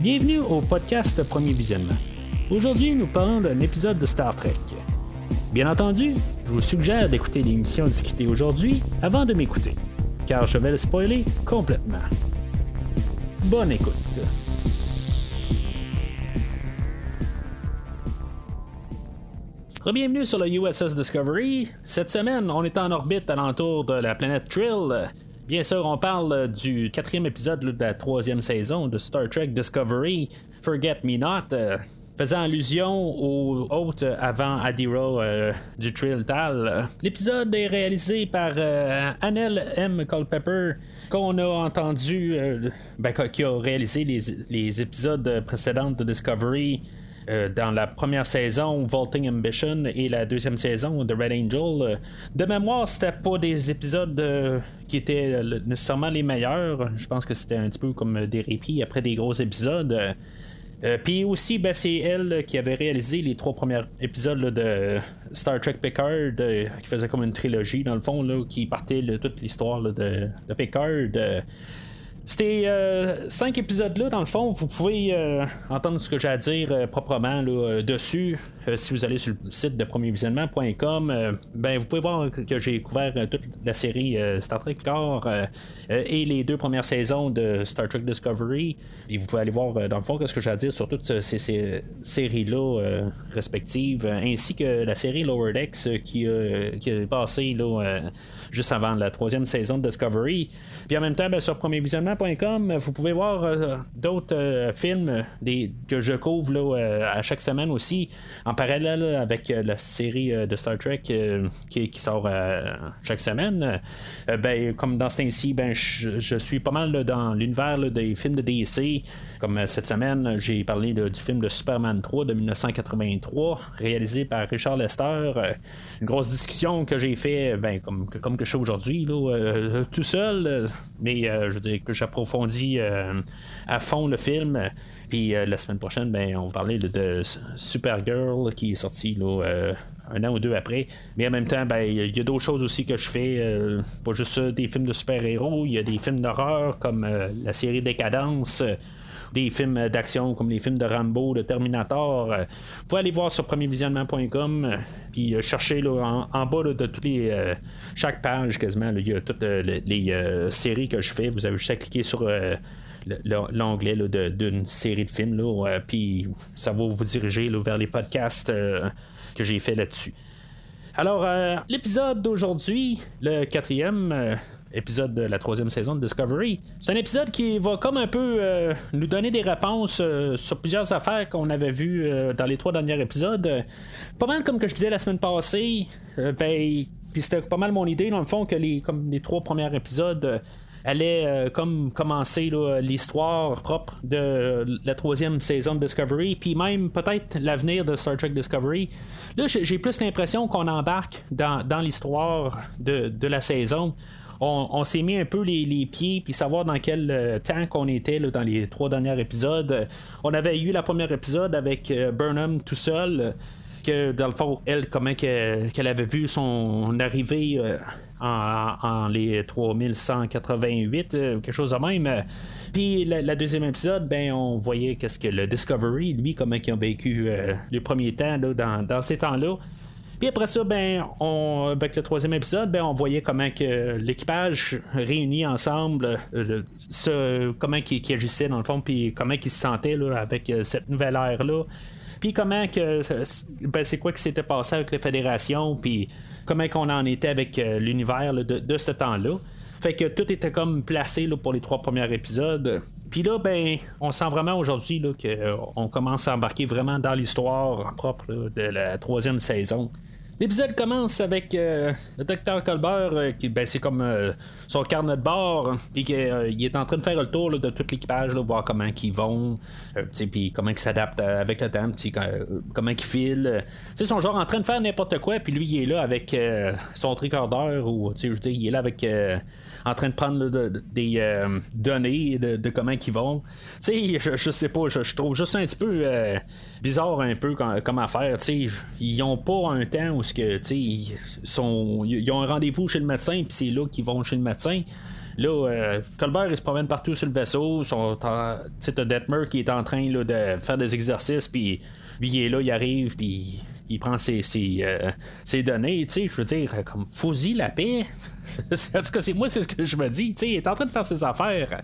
Bienvenue au podcast Premier Visionnement. Aujourd'hui, nous parlons d'un épisode de Star Trek. Bien entendu, je vous suggère d'écouter l'émission discutée aujourd'hui avant de m'écouter, car je vais le spoiler complètement. Bonne écoute. Bienvenue sur le USS Discovery. Cette semaine, on est en orbite alentour de la planète Trill. Bien sûr, on parle du quatrième épisode de la troisième saison de Star Trek Discovery, Forget Me Not, euh, faisant allusion au hôte avant Adira euh, du Trill Tal. L'épisode est réalisé par euh, Annelle M. Culpepper, qu'on a entendu, ben, qui a réalisé les épisodes précédents de Discovery. Euh, dans la première saison, Vaulting Ambition, et la deuxième saison de Red Angel. Euh, de mémoire, c'était pas des épisodes euh, qui étaient nécessairement les meilleurs. Je pense que c'était un petit peu comme des répits après des gros épisodes. Puis aussi, ben, c'est elle qui avait réalisé les trois premiers épisodes de Star Trek Picard, qui faisait comme une trilogie dans le fond, qui partait de toute l'histoire de, Picard. Ces euh, cinq épisodes-là, dans le fond, vous pouvez euh, entendre ce que j'ai à dire euh, proprement là, dessus. Si vous allez sur le site de premiervisionnement.com, ben, vous pouvez voir que j'ai couvert toute la série Star Trek Car et les deux premières saisons de Star Trek Discovery. Et vous pouvez aller voir, dans le fond, ce que j'ai à dire sur toutes ces, séries-là respectives, ainsi que la série Lower Decks qui, qui est passée là, juste avant la troisième saison de Discovery. Puis en même temps, ben, sur premiervisionnement.com, vous pouvez voir euh, d'autres euh, films que je couvre là, euh, à chaque semaine aussi, parallèle avec la série de Star Trek qui, sort chaque semaine. ben, comme dans ce temps-ci, ben, je, suis pas mal dans l'univers des films de DC. Comme cette semaine, j'ai parlé du film de Superman 3 de 1983, réalisé par Richard Lester. une grosse discussion que j'ai fait, ben, comme, comme que je fais aujourd'hui, tout seul mais euh, je veux dire que j'approfondis euh, à fond le film. Puis euh, la semaine prochaine, ben, on va parler de, Supergirl qui est sorti là, un an ou deux après. Mais en même temps, ben, il y a d'autres choses aussi que je fais. pas juste des films de super-héros, il y a des films d'horreur comme la série Décadence des films d'action comme les films de Rambo, de Terminator. Euh, vous pouvez aller voir sur premiervisionnement.com euh, puis euh, chercher en, bas de tous les chaque page quasiment il y a toutes les séries que je fais. Vous avez juste à cliquer sur l'onglet d'une série de films puis ça va vous diriger vers les podcasts que j'ai fait là-dessus. Alors, l'épisode d'aujourd'hui, le quatrième, épisode de la troisième saison de Discovery. C'est un épisode qui va comme un peu euh, nous donner des réponses euh, sur plusieurs affaires qu'on avait vues euh, dans les trois derniers épisodes. Pas mal comme que je disais la semaine passée, ben, puis c'était pas mal mon idée dans le fond que les, les trois premiers épisodes allaient comme commencer l'histoire propre de la troisième saison de Discovery, puis même peut-être l'avenir de Star Trek Discovery. Là, j'ai plus l'impression qu'on embarque dans, dans l'histoire de, de la saison on, s'est mis un peu les, pieds puis savoir dans quel euh, temps qu'on était dans les trois derniers épisodes. On avait eu la première épisode avec euh, Burnham tout seul. Que dans le fond, elle, comment qu'elle avait vu son arrivée euh, en, les 3188, quelque chose de même. Puis la, deuxième épisode, ben on voyait qu'est-ce que le Discovery, lui, comment il a vécu les premiers temps dans, dans ces temps-là. Puis après ça, ben, on, avec le troisième épisode, ben, on voyait comment l'équipage réuni ensemble, euh, comment qui, agissait dans le fond, puis comment ils se sentaient avec euh, cette nouvelle ère là. Puis comment que ben, c'est quoi qui s'était passé avec les fédérations, puis comment qu'on en était avec euh, l'univers de, ce temps-là. Fait que tout était comme placé là, pour les trois premiers épisodes. Puis là, ben, on sent vraiment aujourd'hui qu'on commence à embarquer vraiment dans l'histoire propre de la troisième saison. L'épisode commence avec euh, le docteur Colbert, euh, qui ben, c'est comme euh, son carnet de bord, puis qu'il est en train de faire le tour de tout l'équipage, voir comment ils vont, puis comment ils s'adaptent avec le temps, comment ils filent. C'est son genre en train de faire n'importe quoi, puis lui il est là avec son tricordeur, ou je veux dire, il est là avec en train de prendre des données de, comment ils vont. Tu sais, je, sais pas, je, trouve juste un petit peu bizarre un peu comme affaire. Ils ont pas un temps où que, ils, sont, ils ont un rendez-vous chez le médecin, puis c'est là qu'ils vont chez le médecin. Là, Colbert il se promène partout sur le vaisseau. C'est Detmer qui est en train là, de faire des exercices, puis lui il est là, il arrive, puis il prend ses, ses, données. Tu sais, je veux dire, comme fouille la paix. en tout cas, c'est, moi, c'est ce que je me dis. il est en train de faire ses affaires.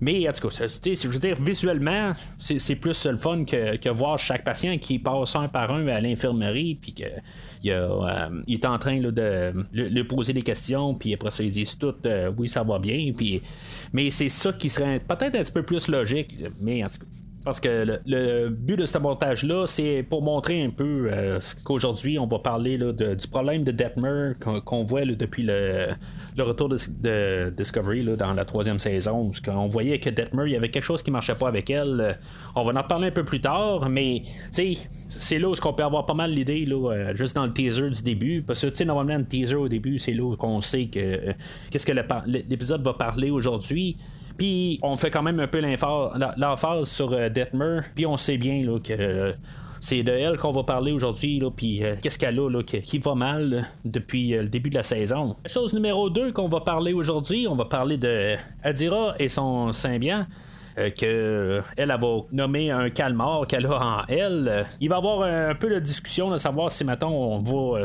Mais en tout cas, je veux dire, visuellement, c'est, plus le fun que, voir chaque patient qui passe un par un à l'infirmerie, puis que il, euh, est en train de lui poser des questions, puis après ça, ils disent tout euh, oui, ça va bien. Mais c'est ça qui serait peut-être un petit peu plus logique. Mais en tout cas, parce que le, but de ce montage-là, c'est pour montrer un peu euh, qu'aujourd'hui, on va parler du problème de Detmer qu'on voit depuis le, retour de, Discovery dans la troisième saison. Parce qu'on voyait que Detmer, il y avait quelque chose qui marchait pas avec elle. On va en parler un peu plus tard, mais c'est là où on peut avoir pas mal l'idée, euh, juste dans le teaser du début. Parce que normalement, le teaser au début, c'est là qu'on sait que euh, qu'est-ce que l'épisode va parler aujourd'hui. Puis on fait quand même un peu l'emphase sur euh, Detmer. Puis on sait bien là, que euh, c'est de elle qu'on va parler aujourd'hui, puis euh, qu'est-ce qu'elle a là, qui, va mal depuis le début de la saison. Chose numéro 2 qu'on va parler aujourd'hui, on va parler de Adira et son symbiont. que elle, va nommer un calmar qu'elle a en elle. Il va y avoir un, peu de discussion de savoir si maintenant on va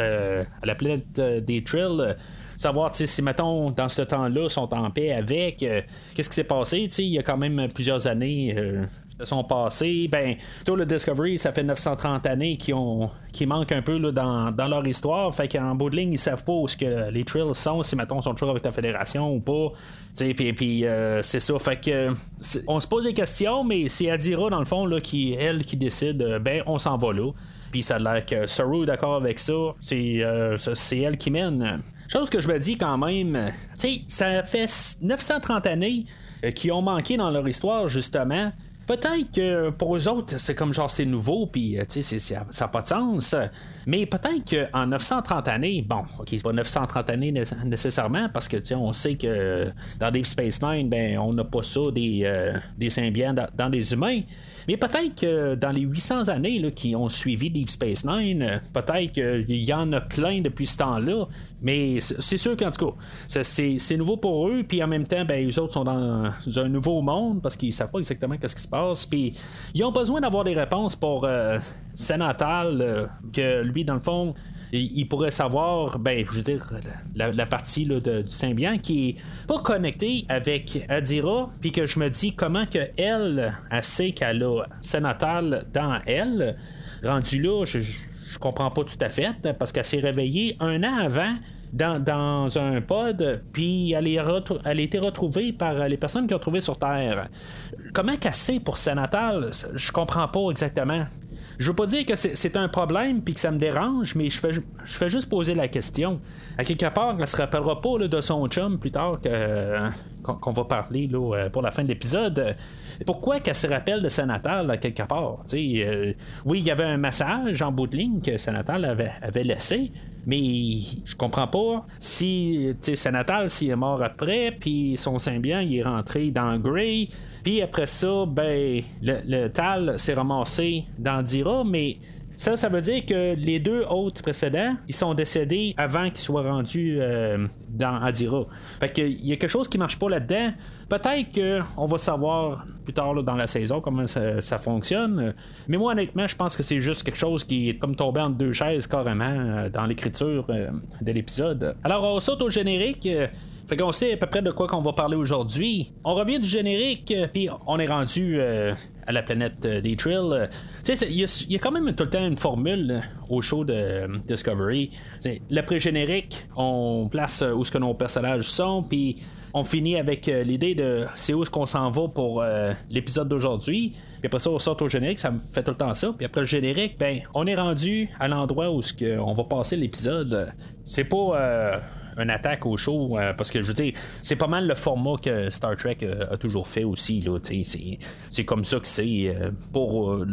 à la planète des Trills savoir si, mettons, dans ce temps-là, sont en paix avec. Euh, qu'est-ce qui s'est passé? Il y a quand même plusieurs années. Euh, sont passées, ben, tout le Discovery, ça fait 930 années qui ont qui manquent un peu là, dans, leur histoire. Fait qu'en bout de ligne, ils savent pas où ce que les Trills sont, si mettons sont toujours avec la Fédération ou pas. Puis, puis euh, c'est ça. Fait que on se pose des questions, mais c'est Adira, dans le fond, là, qui, elle, qui décide, ben, on s'en va là. Puis ça a l'air que Saru est d'accord avec ça. C'est, c'est elle qui mène. Chose que je me dis quand même, tu sais, ça fait 930 années euh, qui ont manqué dans leur histoire, justement. Peut-être que pour eux autres, c'est comme genre c'est nouveau, puis euh, ça n'a pas de sens. Mais peut-être qu'en 930 années, bon, ok, c'est pas 930 années nécessairement, parce que on sait que dans Deep Space Nine, ben, on n'a pas ça des, euh, des symbiens dans, dans humains. Mais peut-être que dans les 800 années qui ont suivi Deep Space Nine, euh, peut-être qu'il y en a plein depuis ce temps-là. Mais c'est sûr qu'en tout cas, c'est nouveau pour eux. Puis en même temps, ben, eux autres sont dans un nouveau monde parce qu'ils savent pas exactement ce qui se passe. Puis ils ont besoin d'avoir des réponses pour euh, Sénatal, euh, que lui, dans le fond, il pourrait savoir, ben, je veux dire, la, partie du symbiont qui est pas connectée avec Adira, puis que je me dis comment que elle, sait qu'elle a Sénatal dans elle. Rendu là, je, je comprends pas tout à fait, parce qu'elle s'est réveillée un an avant dans, un pod, puis elle, est elle a été retrouvée par les personnes qui ont trouvé sur Terre. Comment sait pour Sénatal Je comprends pas exactement. Je veux pas dire que c'est un problème puis que ça me dérange, mais je fais, je fais juste poser la question. À quelque part, elle se rappellera pas de son chum plus tard que, qu'on, va parler là, pour la fin de l'épisode. Pourquoi qu'elle se rappelle de Sanatal à quelque part? Euh, oui, il y avait un massage en bout de ligne que Sanatal avait, avait laissé, mais je comprends pas si Sanatal s'il est mort après, puis son symbiont il est rentré dans Grey, puis après ça, ben le, Tal s'est ramassé dans Dira, mais ça, ça veut dire que les deux autres précédents, ils sont décédés avant qu'ils soient rendus euh, dans Adira. Fait qu'il y a quelque chose qui marche pas là-dedans. Peut-être qu'on va savoir plus tard dans la saison comment ça, fonctionne. Mais moi, honnêtement, je pense que c'est juste quelque chose qui est comme tombé entre deux chaises carrément euh, dans l'écriture euh, de l'épisode. Alors, on saute au générique. Fait qu'on sait à peu près de quoi qu'on va parler aujourd'hui. On revient du générique, puis on est rendu à la planète des Trills. Tu sais, il y, a quand même tout le temps une formule au show de Discovery. L'après-générique, on place où ce que nos personnages sont, puis on finit avec euh, l'idée de c'est où est-ce qu'on s'en va pour euh, l'épisode d'aujourd'hui. Puis après ça, on sort au générique, ça me fait tout le temps ça. Puis après le générique, ben, on est rendu à l'endroit où ce va passer l'épisode. C'est pas euh, une attaque au show. Euh, parce que je veux dire, c'est pas mal le format que Star Trek euh, a toujours fait aussi. Là, c'est, c'est comme ça que c'est euh, pour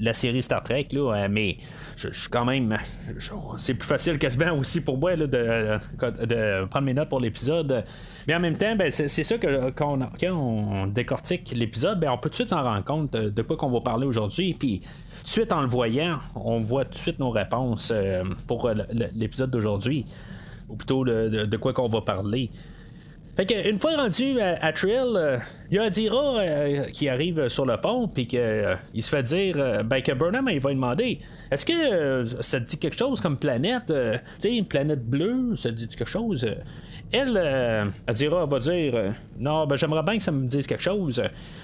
la série Star Trek. Là, mais je, suis quand même. c'est plus facile quasiment aussi pour moi là, de, de, prendre mes notes pour l'épisode. Mais en même temps, ben, c'est, ça que quand on, décortique l'épisode, ben, on peut tout de suite s'en rendre compte de, quoi qu'on va parler aujourd'hui. Puis suite en le voyant, on voit tout de suite nos réponses pour l'épisode d'aujourd'hui ou plutôt de, quoi qu'on va parler. Fait que, une fois rendu à, Trill, il y a Adira qui arrive sur le pont, puis qu'il se fait dire ben, que Burnham, il va lui demander est-ce que ça te dit quelque chose comme planète Tu sais, une planète bleue, ça te dit quelque chose? Elle, elle dira, va dire Non, ben j'aimerais bien que ça me dise quelque chose.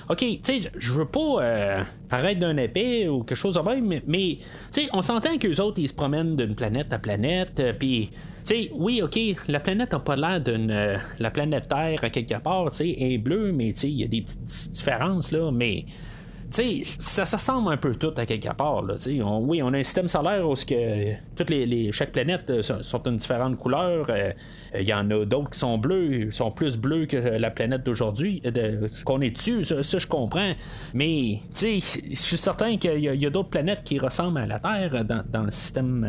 ok, tu sais, je veux pas paraître d'un épée ou quelque chose de même, mais, tu sais, on s'entend qu'eux autres, ils se promènent d'une planète à planète, puis sais, oui, ok, la planète n'a pas l'air d'une. Euh, la planète Terre, à quelque part, tu sais, est bleue, mais tu sais, il y a des petites différences, là, mais sais, ça, ressemble un peu tout à quelque part. Là, oui, on a un système solaire où que toutes les, chaque planète euh, sont, d'une différente couleur. Euh, il y en a d'autres qui sont bleus, sont plus bleus que la planète d'aujourd'hui, euh, qu'on est dessus. Ça, je comprends. Mais je suis certain qu'il y a, d'autres planètes qui ressemblent à la Terre dans, le système,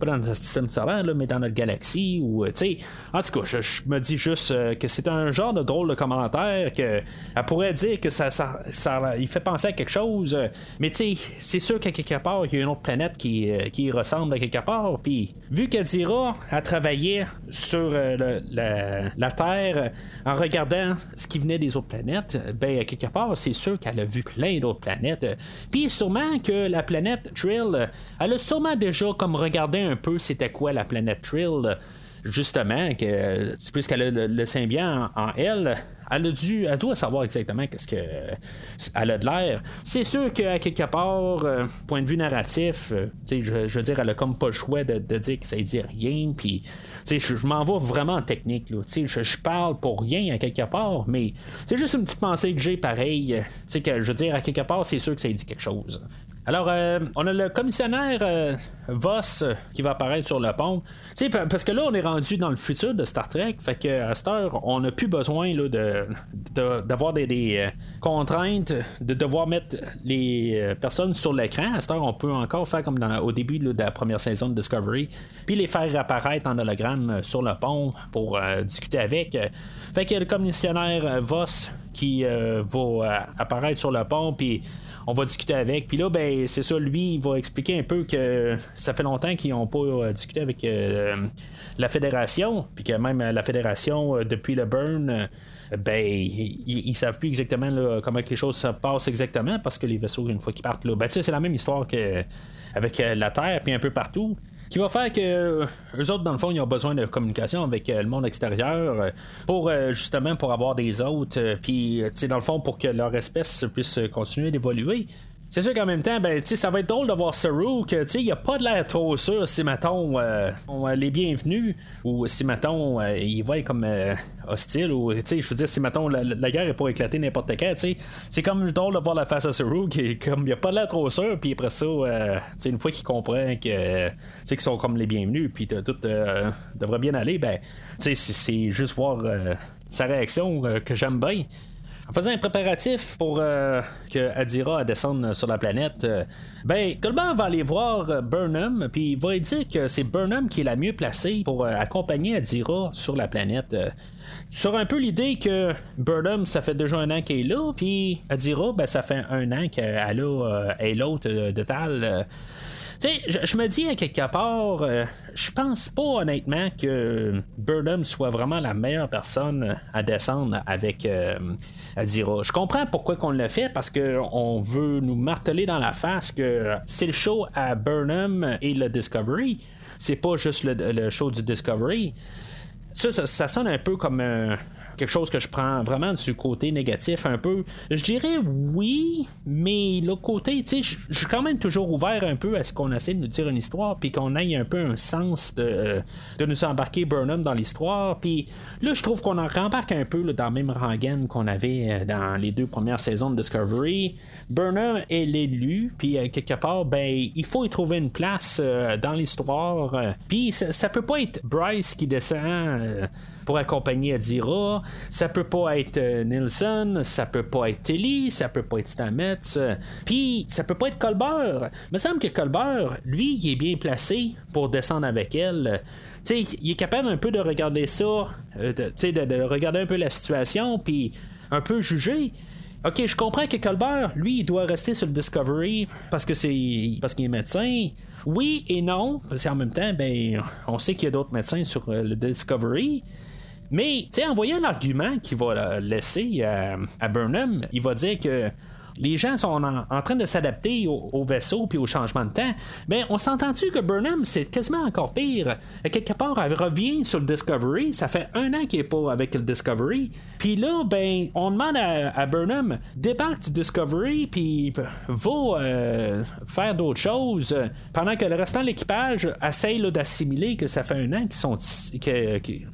pas dans le système solaire, mais dans notre galaxie. En tout cas, je, me dis juste que c'est un genre de drôle de commentaire que elle pourrait dire que ça, ça, ça il fait penser quelque chose. Mais tu sais, c'est sûr qu'à quelque part, il y a une autre planète qui, euh, qui ressemble à quelque part. Puis, vu qu'Adira a travaillé sur euh, la, Terre en regardant ce qui venait des autres planètes, ben, à quelque part, c'est sûr qu'elle a vu plein d'autres planètes. Puis, sûrement que la planète Trill, elle a sûrement déjà comme regardé un peu c'était quoi la planète Trill justement, que c'est plus qu'elle a le, symbiant en, elle, elle a dû, elle doit savoir exactement qu'est-ce que elle a de l'air. C'est sûr qu'à quelque part, euh, point de vue narratif, euh, je, je veux dire, elle a comme pas le choix de, dire que ça dit rien, puis je, je m'en vais vraiment en technique, là, je, je parle pour rien à quelque part, mais c'est juste une petite pensée que j'ai pareil, que je veux dire, à quelque part, c'est sûr que ça dit quelque chose. Alors, euh, on a le commissionnaire euh, Voss euh, qui va apparaître sur le pont. parce que là, on est rendu dans le futur de Star Trek. Fait que à cette heure, on n'a plus besoin de, d'avoir des, contraintes, de devoir mettre les personnes sur l'écran. À cette heure, on peut encore faire comme au début de la première saison de Discovery, puis les faire apparaître en hologramme sur le pont pour discuter avec. Fait que le commissionnaire Voss qui va apparaître sur le pont, puis on va discuter avec. Puis là, ben, c'est ça, lui, il va expliquer un peu que ça fait longtemps qu'ils n'ont pas euh, discuté avec euh, la fédération, puis que même la fédération, euh, depuis le burn, ben, ils, savent plus exactement comment les choses se passent exactement parce que les vaisseaux, une fois qu'ils partent là, ben, c'est la même histoire que avec la Terre, puis un peu partout qui va faire que euh, eux autres dans le fond ils ont besoin de communication avec euh, le monde extérieur euh, pour justement pour avoir des autres puis dans le fond pour que leur espèce puisse continuer d'évoluer c'est sûr qu'en même temps, ben, ça va être drôle de voir Saru que il a pas de l'air trop sûr si mettons euh, on les bienvenus ou si mettons euh, il va être comme euh, hostile ou je veux dire si mettons la, guerre est pas éclater n'importe quand, c'est comme drôle de voir la face à Saru qui comme il a pas de l'air trop sûr puis après ça une fois qu'il comprend que qu'ils sont comme les bienvenus puis tout devrait bien aller, ben c'est juste voir sa réaction que j'aime bien. En faisant un préparatif pour euh, que Adira descende sur la planète, euh, ben, Goldberg va aller voir euh, Burnham, puis il va dire que c'est Burnham qui est la mieux placée pour accompagner Adira sur la planète. sur un peu l'idée que Burnham, ça fait déjà un an qu'elle est là, puis Adira, ben, ça fait un an qu'elle est l'autre de Tal. Tu sais, je, me dis à quelque part, euh, je pense pas honnêtement que Burnham soit vraiment la meilleure personne à descendre avec euh, Adira. Je comprends pourquoi qu'on le fait, parce qu'on veut nous marteler dans la face que c'est le show à Burnham et le Discovery. C'est pas juste le, show du Discovery. Ça, ça, sonne un peu comme un, quelque chose que je prends vraiment du côté négatif un peu. Je dirais oui, mais l'autre côté, tu sais, je suis quand même toujours ouvert un peu à ce qu'on essaie de nous dire une histoire, puis qu'on ait un peu un sens de, de nous embarquer Burnham dans l'histoire. Puis là, je trouve qu'on en rembarque un peu dans le même rengaine qu'on avait euh, dans les deux premières saisons de Discovery. Burnham est l'élu, puis euh, quelque part, ben, il faut y trouver une place euh, dans l'histoire. puis ça, ça, peut pas être Bryce qui descend pour accompagner Adira. Ça peut pas être euh, Nilsson, ça peut pas être Tilly, ça peut pas être Stamets, puis ça peut pas être Colbert. Il me semble que Colbert, lui, il est bien placé pour descendre avec elle. sais, il est capable un peu de regarder ça, euh, de, de, regarder un peu la situation, puis un peu juger. Ok, je comprends que Colbert, lui, il doit rester sur le Discovery parce que c'est parce qu'il est médecin. Oui et non, parce qu'en même temps, ben, on sait qu'il y a d'autres médecins sur euh, le Discovery. Mais, tu sais, en voyant l'argument qu'il va laisser à Burnham, il va dire que les gens sont en, train de s'adapter au, vaisseau puis au changement de temps, ben on s'entend-tu que Burnham c'est quasiment encore pire? quelque part, elle revient sur le Discovery. Ça fait un an qu'il est pas avec le Discovery. Puis là, ben, on demande à, Burnham débarque du Discovery puis va euh, faire d'autres choses pendant que le restant de l'équipage essaye d'assimiler que ça fait un an qu'ils sont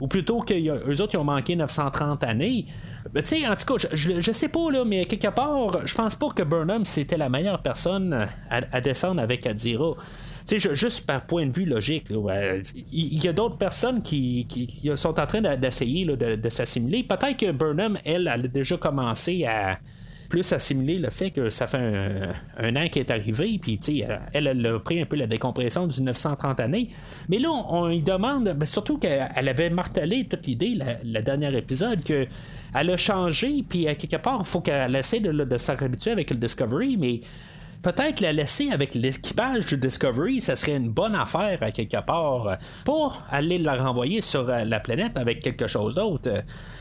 ou plutôt que eux autres ils ont manqué 930 années. Ben, tu sais, en tout cas, je, je, sais pas là, mais quelque part, je pense pense pas que Burnham c'était la meilleure personne à, descendre avec Adira. Tu sais, juste par point de vue logique, il y, a d'autres personnes qui, sont en train d'essayer de, s'assimiler. Peut-être que Burnham, elle a déjà commencé à plus assimiler le fait que ça fait un, an qu'elle est arrivée, puis elle, elle a pris un peu la décompression du 930 années. Mais là, on, lui demande, ben, surtout qu'elle avait martelé toute l'idée, le dernier épisode, que elle a changé, puis quelque part, il faut qu'elle essaie de, de s'habituer avec le Discovery, mais peut-être la laisser avec l'équipage du Discovery, ça serait une bonne affaire à quelque part. Pour aller la renvoyer sur euh, la planète avec quelque chose d'autre.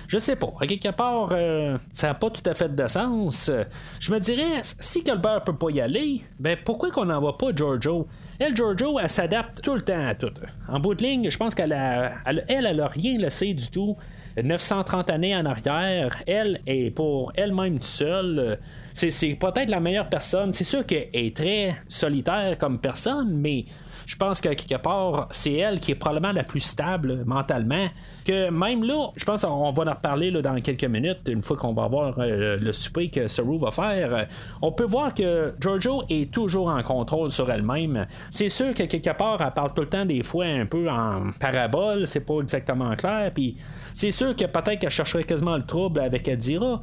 Je sais pas. À quelque part, euh, ça n'a pas tout à fait de sens. Je me dirais, si Colbert peut pas y aller, ben pourquoi qu'on n'envoie pas Giorgio? Elle, Giorgio, elle s'adapte tout le temps à tout. En bout de ligne, je pense qu'elle a, elle, elle, a rien laissé du tout. 930 années en arrière, elle est pour elle-même seule c'est peut-être la meilleure personne. C'est sûr qu'elle est très solitaire comme personne, mais je pense que quelque part, c'est elle qui est probablement la plus stable mentalement. Que même là, je pense qu'on va en reparler dans quelques minutes, une fois qu'on va voir euh, le souper que Saru va faire. On peut voir que Giorgio est toujours en contrôle sur elle-même. C'est sûr que quelque part, elle parle tout le temps des fois un peu en parabole, c'est pas exactement clair. Puis c'est sûr que peut-être qu'elle chercherait quasiment le trouble avec Adira.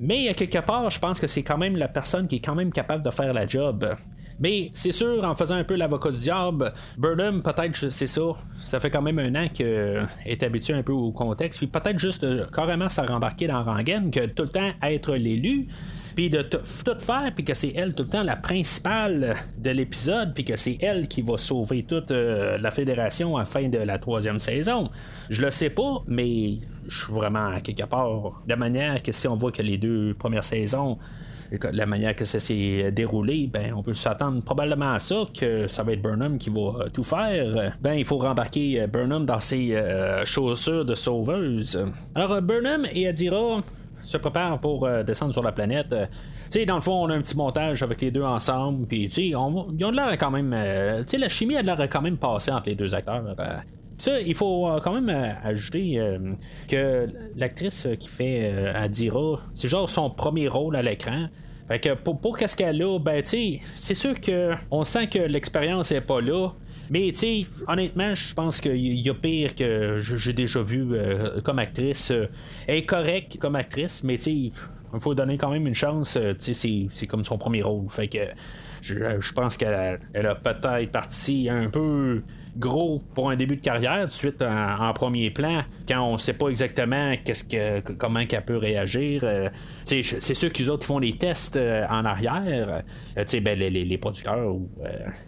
Mais à quelque part, je pense que c'est quand même la personne qui est quand même capable de faire la job. Mais c'est sûr, en faisant un peu l'avocat du diable, Burnham, peut-être, c'est ça. Ça fait quand même un an qu'elle est habituée un peu au contexte. Puis peut-être juste carrément se rembarquer dans Rangen, que tout le temps être l'élu puis de tout faire, puis que c'est elle tout le temps la principale de l'épisode, puis que c'est elle qui va sauver toute euh, la fédération à la fin de la troisième saison. Je le sais pas, mais je suis vraiment quelque part de manière que si on voit que les deux premières saisons la manière que ça s'est déroulé, ben on peut s'attendre probablement à ça, que ça va être Burnham qui va tout faire. Ben il faut rembarquer Burnham dans ses euh, chaussures de sauveuse. Alors Burnham et Adira se préparent pour euh, descendre sur la planète. Euh, tu sais, dans le fond, on a un petit montage avec les deux ensemble, puis tu sais, l'air quand même. Euh, tu sais, la chimie a l'air quand même passée entre les deux acteurs. Ça, il faut quand même ajouter que l'actrice qui fait Adira, c'est genre son premier rôle à l'écran. Fait que pour, pour qu'est-ce qu'elle a, ben tu sais, c'est sûr que on sent que l'expérience est pas là. Mais tu sais, honnêtement, je pense qu'il y a pire que j'ai déjà vu euh, comme actrice. Euh, elle est correcte comme actrice, mais tu sais, il faut donner quand même une chance. Euh, tu sais, c'est comme son premier rôle. Fait que je, pense qu'elle a peut-être parti un peu gros pour un début de carrière, tout de suite en, premier plan, quand on sait pas exactement qu'est-ce que comment qu'elle peut réagir. Euh, c'est sûr qu'ils autres font des tests euh, en arrière. Euh, ben, les, les, producteurs ou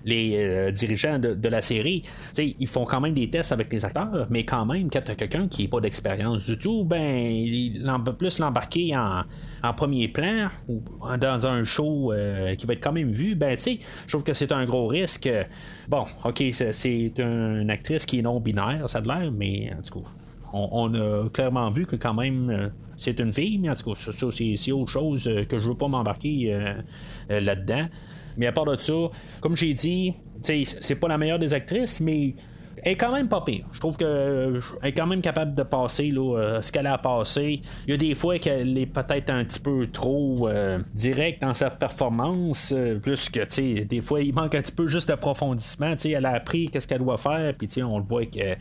les dirigeants de, la série, ils font quand même des tests avec les acteurs, mais quand même, quand tu as quelqu'un qui n'a pas d'expérience du tout, ben plus l'embarquer en, en, premier plan ou dans un show qui va être quand même vu, ben je trouve que c'est un gros risque. Bon, ok, c'est une actrice qui est non binaire, ça a l'air, mais en tout cas, on, a clairement vu que quand même euh, c'est une fille, mais en tout cas, ça, c'est autre chose euh, que je veux pas m'embarquer euh, là-dedans. Mais à part de ça, comme j'ai dit, c'est pas la meilleure des actrices, mais elle est quand même pas pire. Je trouve qu'elle est quand même capable de passer là, ce qu'elle a passé. Il y a des fois qu'elle est peut-être un petit peu trop euh, direct dans sa performance, plus que, des fois, il manque un petit peu juste d'approfondissement. Elle a appris qu'est-ce qu'elle doit faire, puis, on le voit que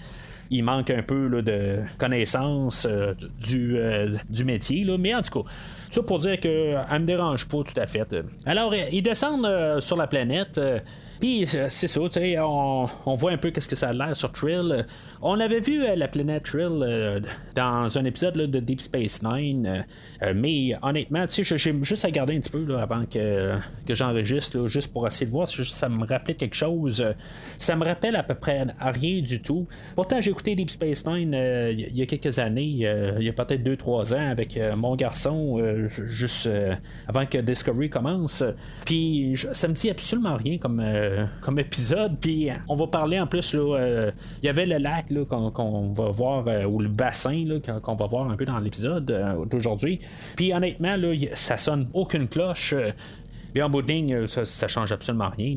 il manque un peu là, de connaissance du, du métier. Là. Mais en tout cas, ça pour dire que elle me dérange pas tout à fait. Alors, ils descendent sur la planète. Puis c'est ça, tu sais, on, voit un peu qu'est-ce que ça a l'air sur Trill. On avait vu euh, la planète Trill euh, dans un épisode de Deep Space Nine, euh, mais honnêtement, tu sais, j'ai juste à garder un petit peu avant que, que j'enregistre, juste pour essayer de voir si ça me rappelait quelque chose. Ça me rappelle à peu près à rien du tout. Pourtant, j'ai écouté Deep Space Nine il y a quelques années, il y a peut-être 2-3 ans, avec mon garçon, juste avant que Discovery commence. Puis ça me dit absolument rien comme, comme épisode. Puis on va parler en plus, il y avait le lac qu'on, va voir, ou le bassin qu'on va voir un peu dans l'épisode d'aujourd'hui. Puis honnêtement, là, ça sonne aucune cloche. Et en bout de ligne, ça, ça change absolument rien.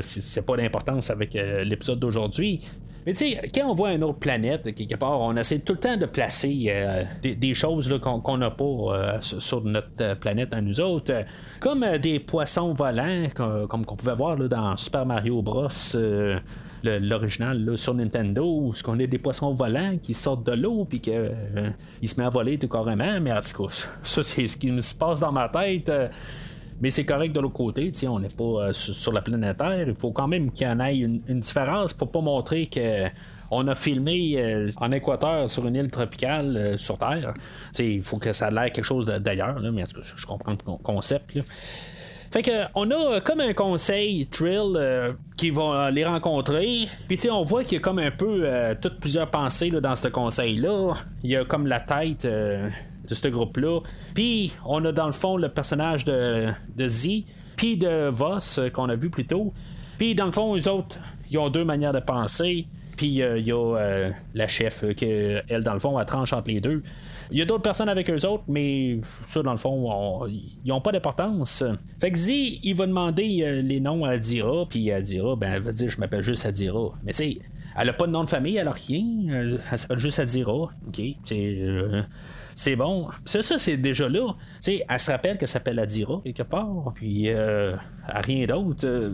C'est, pas d'importance avec l'épisode d'aujourd'hui. Mais tu sais, quand on voit une autre planète, quelque part, on essaie tout le temps de placer euh, des, choses qu'on n'a pas euh, sur notre planète à nous autres. comme euh, des poissons volants, comme, qu'on pouvait voir dans Super Mario Bros. l'original sur Nintendo, où qu'on a des poissons volants qui sortent de l'eau puis qu'ils se mettent à voler tout carrément. Mais en tout cas, ça c'est ce qui se passe dans ma tête. Mais c'est correct de l'autre côté, on n'est pas euh, sur, la planète Terre. Il faut quand même qu'il y en ait une, différence pour pas montrer que on a filmé euh, en Équateur sur une île tropicale euh, sur Terre. Il faut que ça ait l'air quelque chose d'ailleurs, mais en tout cas, je comprends le concept. Fait que on a comme un conseil Trill qui va les rencontrer. Puis tu on voit qu'il y a comme un peu toutes plusieurs pensées dans ce conseil-là. Il y a comme la tête de ce groupe-là. Puis, on a dans le fond le personnage de, Z, puis de Voss, euh, qu'on a vu plus tôt. Puis, dans le fond, les autres, ils ont deux manières de penser. Puis, euh, il y a euh, la chef, qui, elle, dans le fond, elle tranche entre les deux. Il y a d'autres personnes avec eux autres, mais ça, dans le fond, ils n'ont pas d'importance. Fait que Z, il va demander les noms à Adira, puis Adira, ben, elle va dire, je m'appelle juste Adira. Mais tu sais, elle a pas de nom de famille, elle a rien. Elle s'appelle juste Adira. OK? C'est bon. C'est ça, c'est déjà là. elle se rappelle qu'elle s'appelle Adira quelque part, puis euh, rien d'autre. Euh,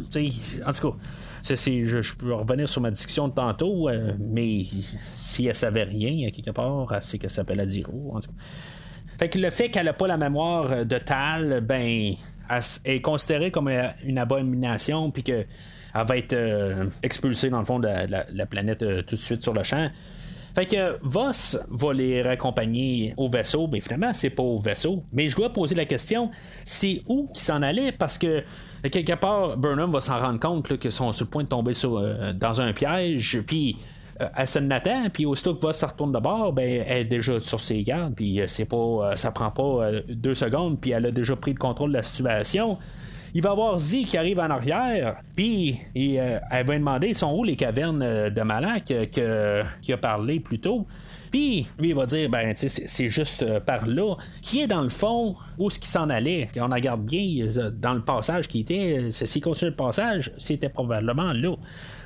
en tout cas, c'est, je, peux revenir sur ma discussion de tantôt, euh, mais si elle savait rien quelque part, sait qu'elle s'appelle Adira. En tout cas. Fait que le fait qu'elle n'a pas la mémoire de Tal, ben, elle est considérée comme une abomination, puis qu'elle va être expulsée dans le fond de la planète tout de suite sur le champ. Fait que Voss va les raccompagner au vaisseau. Mais finalement, c'est pas au vaisseau. Mais je dois poser la question c'est où qu'ils s'en allaient? Parce que quelque part, Burnham va s'en rendre compte qu'ils sont sur le point de tomber euh, dans un piège. Puis euh, elle se n'attend, puis aussitôt que Voss se retourne de bord, ben, elle est déjà sur ses gardes, puis euh, c'est pas, ça prend pas deux secondes, puis elle a déjà pris le contrôle de la situation il va avoir Z qui arrive en arrière, puis euh, elle va demander sont où les cavernes euh, de Malak euh, qui a parlé plus tôt? Puis lui, il va dire, ben, c'est juste par là. Qui est dans le fond où ce qui s'en allait? On regarde bien dans le passage qui était. S'il continue le passage, c'était probablement là.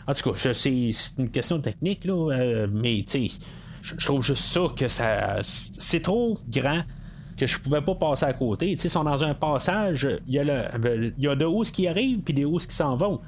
En tout cas, c'est une question technique, là, mais tu je trouve juste ça que ça. C'est trop grand que je pouvais pas passer à côté. ils sont dans un passage, il y a, le, il y de hausses qui arrivent, puis des hausses qui s'en vont.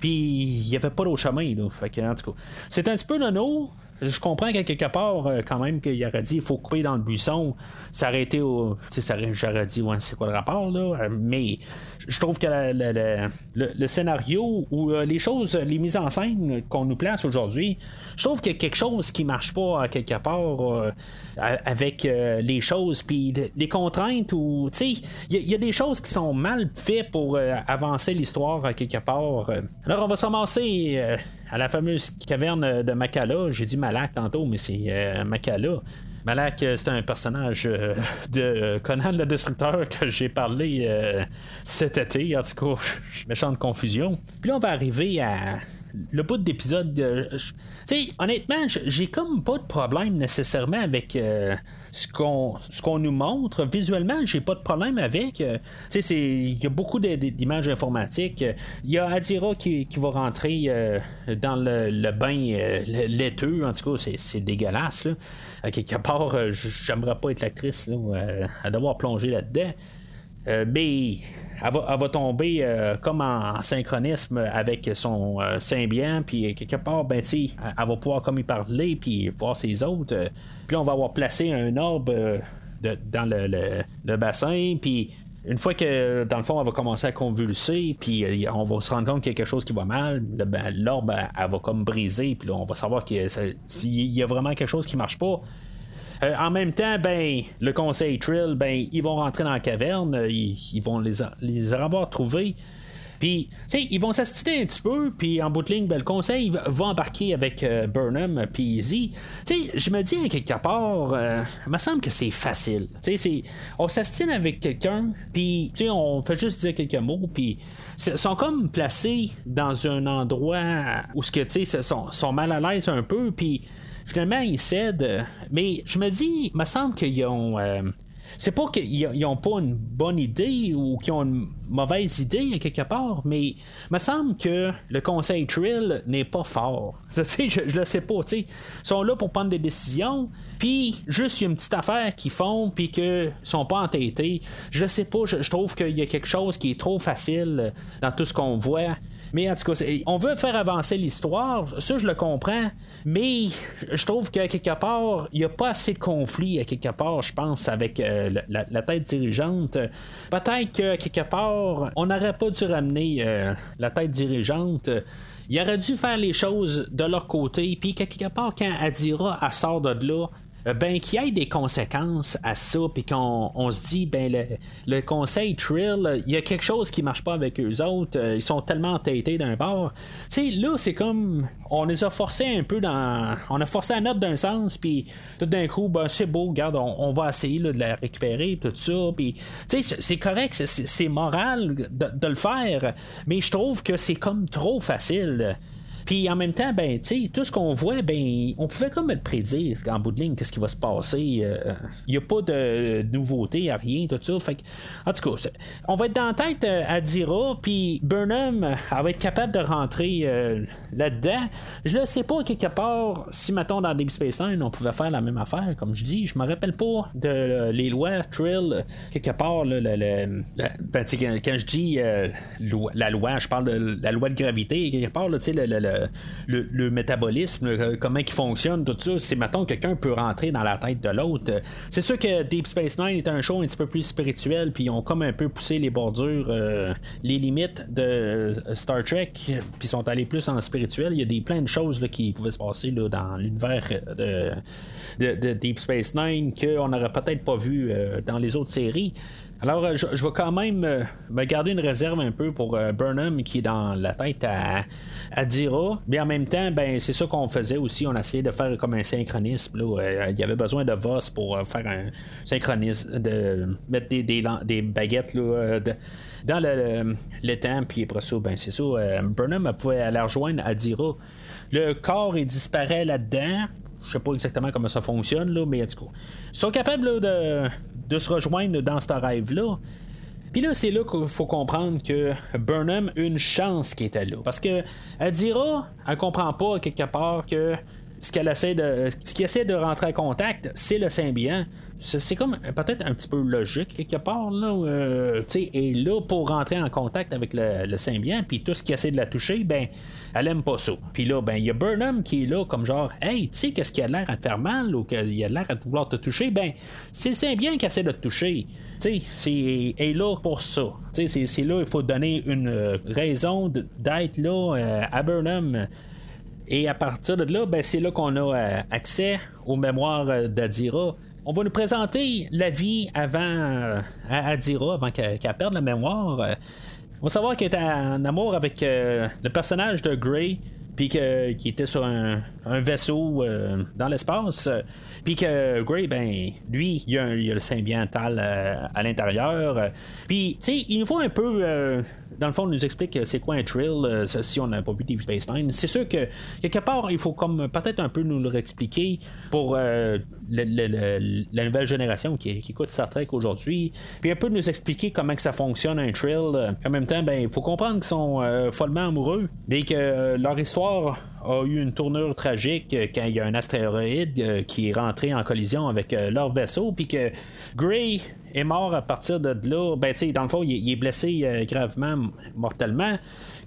Puis il n'y avait pas d'autre chemin. Là. En tout cas, c'est un petit peu nono. Je comprends qu'à quelque part, euh, quand même, qu'il aurait dit il faut couper dans le buisson, s'arrêter au. Tu sais, j'aurais dit ouais, c'est quoi le rapport, là? Euh, mais je trouve que le, scénario ou euh, les choses, les mises en scène qu'on nous place aujourd'hui, je trouve qu'il y a quelque chose qui marche pas à quelque part avec les choses, puis les contraintes ou. Tu sais, il y, a des choses qui sont mal faites pour avancer l'histoire quelque part. Alors, on va se ramasser à la fameuse caverne de Makala. J'ai dit Malak tantôt, mais c'est euh, Makala. Malak, euh, c'est un personnage euh, de Conan le Destructeur que j'ai parlé cet été. En tout cas, méchante confusion. Puis là, on va arriver à le bout d'épisode. tu sais, honnêtement, j'ai comme pas de problème nécessairement avec ce qu'on ce qu'on nous montre visuellement j'ai pas de problème avec euh, il y a beaucoup d'images informatiques il y a Adira qui, va rentrer euh, dans le, bain euh, laiteux en tout cas c'est dégueulasse là. quelque part j'aimerais pas être l'actrice à devoir plonger là-dedans mais elle va, tomber comme en, synchronisme avec son symbiont, puis quelque part, ben, elle, va pouvoir comme y parler, puis voir ses autres. Puis on va avoir placé un orbe euh, dans le, bassin, puis une fois que, dans le fond, elle va commencer à convulser, puis euh, on va se rendre compte qu'il y a quelque chose qui va mal, ben, l'orbe, elle, va comme briser, puis là, on va savoir qu'il y a vraiment quelque chose qui marche pas. Euh, en même temps, ben, le conseil Trill, ben, ils vont rentrer dans la caverne, ils, vont les, les avoir trouvés. Puis, tu sais, ils vont s'assister un petit peu, puis en bout de ligne, ben, le conseil va embarquer avec euh, Burnham, puis Easy. Tu sais, je me dis à quelque part, euh, il me semble que c'est facile. Tu sais, on s'astine avec quelqu'un, puis, tu sais, on fait juste dire quelques mots, puis sont comme placés dans un endroit où ce tu sais sont, sont mal à l'aise un peu puis finalement ils cèdent mais je me dis il me semble qu'ils ont euh, c'est pas qu'ils n'ont pas une bonne idée ou qu'ils ont une mauvaise idée quelque part, mais il me semble que le conseil Trill n'est pas fort. je, je le sais pas, Ils sont là pour prendre des décisions, puis juste il y a une petite affaire qu'ils font, puis qu'ils sont pas entêtés. Je sais pas, je trouve qu'il y a quelque chose qui est trop facile dans tout ce qu'on voit. Mais en tout cas, on veut faire avancer l'histoire, ça je le comprends, mais je trouve que quelque part, il n'y a pas assez de conflit à quelque part, je pense, avec euh, la, tête dirigeante. Peut-être que quelque part, on n'aurait pas dû ramener euh, la tête dirigeante. Il aurait dû faire les choses de leur côté, puis quelque part, quand Adira sort de là, ben qu'il y ait des conséquences à ça, puis qu'on on se dit, ben le, conseil Trill, il y a quelque chose qui marche pas avec eux autres, euh, ils sont tellement entêtés d'un bord. Tu sais, là, c'est comme, on les a forcés un peu dans, on a forcé la note d'un sens, puis tout d'un coup, ben c'est beau, regarde, on, va essayer de la récupérer, tout ça, puis tu sais, c'est correct, c'est moral de le faire, mais je trouve que c'est comme trop facile. Puis en même temps, ben, tu tout ce qu'on voit, ben, on pouvait comme le prédire en bout de ligne, qu'est-ce qui va se passer. Il euh, n'y a pas de nouveauté, à rien, tout ça. Fait en tout cas, on va être dans la tête euh, à Dira, puis Burnham, elle va être capable de rentrer euh, là-dedans. Je ne sais pas, quelque part, si, mettons, dans Deep Space Nine, on pouvait faire la même affaire, comme je dis. Je me rappelle pas de les lois Trill, quelque part, le, ben, quand, je dis la loi, je parle de la loi de gravité, quelque part, tu sais, le métabolisme, comment il fonctionne, tout ça. C'est maintenant quelqu'un peut rentrer dans la tête de l'autre. C'est sûr que Deep Space Nine est un show un petit peu plus spirituel, puis ils ont comme un peu poussé les bordures, euh, les limites de euh, Star Trek, puis sont allés plus en spirituel. Il y a des plein de choses qui pouvaient se passer dans l'univers de, de, Deep Space Nine qu'on n'aurait peut-être pas vu euh, dans les autres séries. Alors, euh, je, vais quand même euh, me garder une réserve un peu pour euh, Burnham qui est dans la tête à, à Dira. Mais en même temps, ben c'est ça qu'on faisait aussi. On essayait de faire comme un synchronisme. il y avait besoin de Voss pour faire un synchronisme, de mettre des, baguettes dans le, temps. Puis après ça, ben c'est ça. Burnham pouvait aller rejoindre Adira. Le corps, disparaît là-dedans. Je sais pas exactement comment ça fonctionne, là, mais en tout cas. Ils sont capables de, de se rejoindre dans ce rêve-là. Puis là, c'est là qu'il faut comprendre que Burnham a une chance qui était là. Parce que elle dira, elle comprend pas quelque part que ce qu'elle essaie de. ce qui essaie de rentrer en contact, c'est le symbiont. C'est comme peut-être un petit peu logique quelque part, là. Euh, et là, pour rentrer en contact avec le, le symbiont, puis tout ce qui essaie de la toucher, ben elle aime pas ça. Puis là, ben, il y a Burnham qui est là comme genre, hey, tu sais, qu'est-ce qui a l'air à te faire mal ou qu'il a l'air à vouloir te toucher, ben, c'est le Symbiont qui essaie de te toucher. Tu est là pour ça. C'est là, il faut donner une euh, raison d'être là euh, à Burnham. Et à partir de là, ben, c'est là qu'on a euh, accès aux mémoires d'Adira. On va nous présenter la vie avant Adira, avant qu'elle perde la mémoire. On va savoir qu'elle est en amour avec euh, le personnage de Grey, puis qui était sur un, vaisseau euh, dans l'espace. Puis que Grey, ben, lui, il y a, le symbiontal euh, à l'intérieur. Puis, tu sais, il nous faut un peu dans le fond, on nous explique c'est quoi un trill si on n'a pas vu Deep Space Nine. C'est sûr que quelque part, il faut comme peut-être un peu nous le réexpliquer pour la nouvelle génération qui, écoute Star Trek aujourd'hui. Puis un peu nous expliquer comment que ça fonctionne un trill. En même temps, ben, il faut comprendre qu'ils sont follement amoureux, mais que leur histoire a eu une tournure tragique euh, quand il y a un astéroïde euh, qui est rentré en collision avec euh, leur vaisseau, puis que Gray est mort à partir de là. Ben, dans le fond, il, est blessé gravement, mortellement.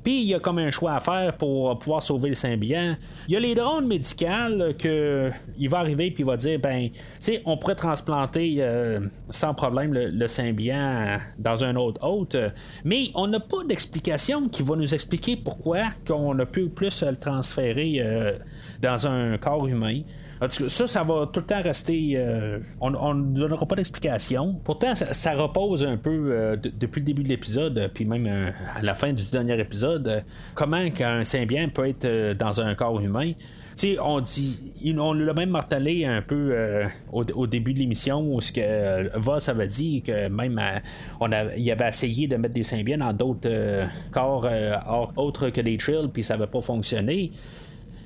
Puis il y a comme un choix à faire pour pouvoir sauver le symbiont. Il y a les drones médicales que il va arriver puis il va dire ben, tu on pourrait transplanter euh, sans problème le, symbiont dans un autre hôte, mais on n'a pas d'explication qui va nous expliquer pourquoi qu'on a pu plus le transférer euh, dans un corps humain. Ça, ça va tout le temps rester. Euh, on ne donnera pas d'explication. Pourtant, ça, repose un peu euh, depuis le début de l'épisode, puis même euh, à la fin du dernier épisode, comment un symbiont peut être dans un corps humain. sais, on dit, on l'a même martelé un peu au, début de l'émission où ce que Voss avait dit que même on il avait essayé de mettre des symbiontes dans d'autres corps autres que les trills puis ça n'avait pas fonctionné.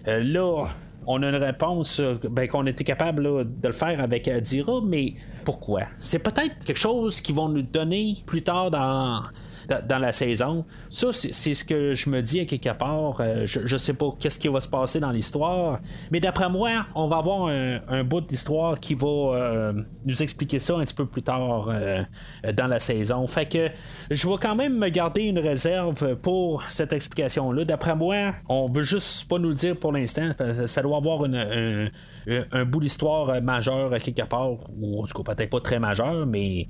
là, on a une réponse euh, ben, qu'on était capable de le faire avec Adira, mais pourquoi? C'est peut-être quelque chose qu'ils vont nous donner plus tard dans dans la saison. Ça, c'est ce que je me dis à quelque part. Euh, je, je sais pas qu'est-ce qui va se passer dans l'histoire, mais d'après moi, on va avoir un, bout d'histoire qui va euh, nous expliquer ça un petit peu plus tard euh, dans la saison. Fait que je vais quand même me garder une réserve pour cette explication-là. D'après moi, on veut juste pas nous le dire pour l'instant. Ça doit avoir un, un bout d'histoire majeur quelque part, ou en tout cas peut-être pas très majeur, mais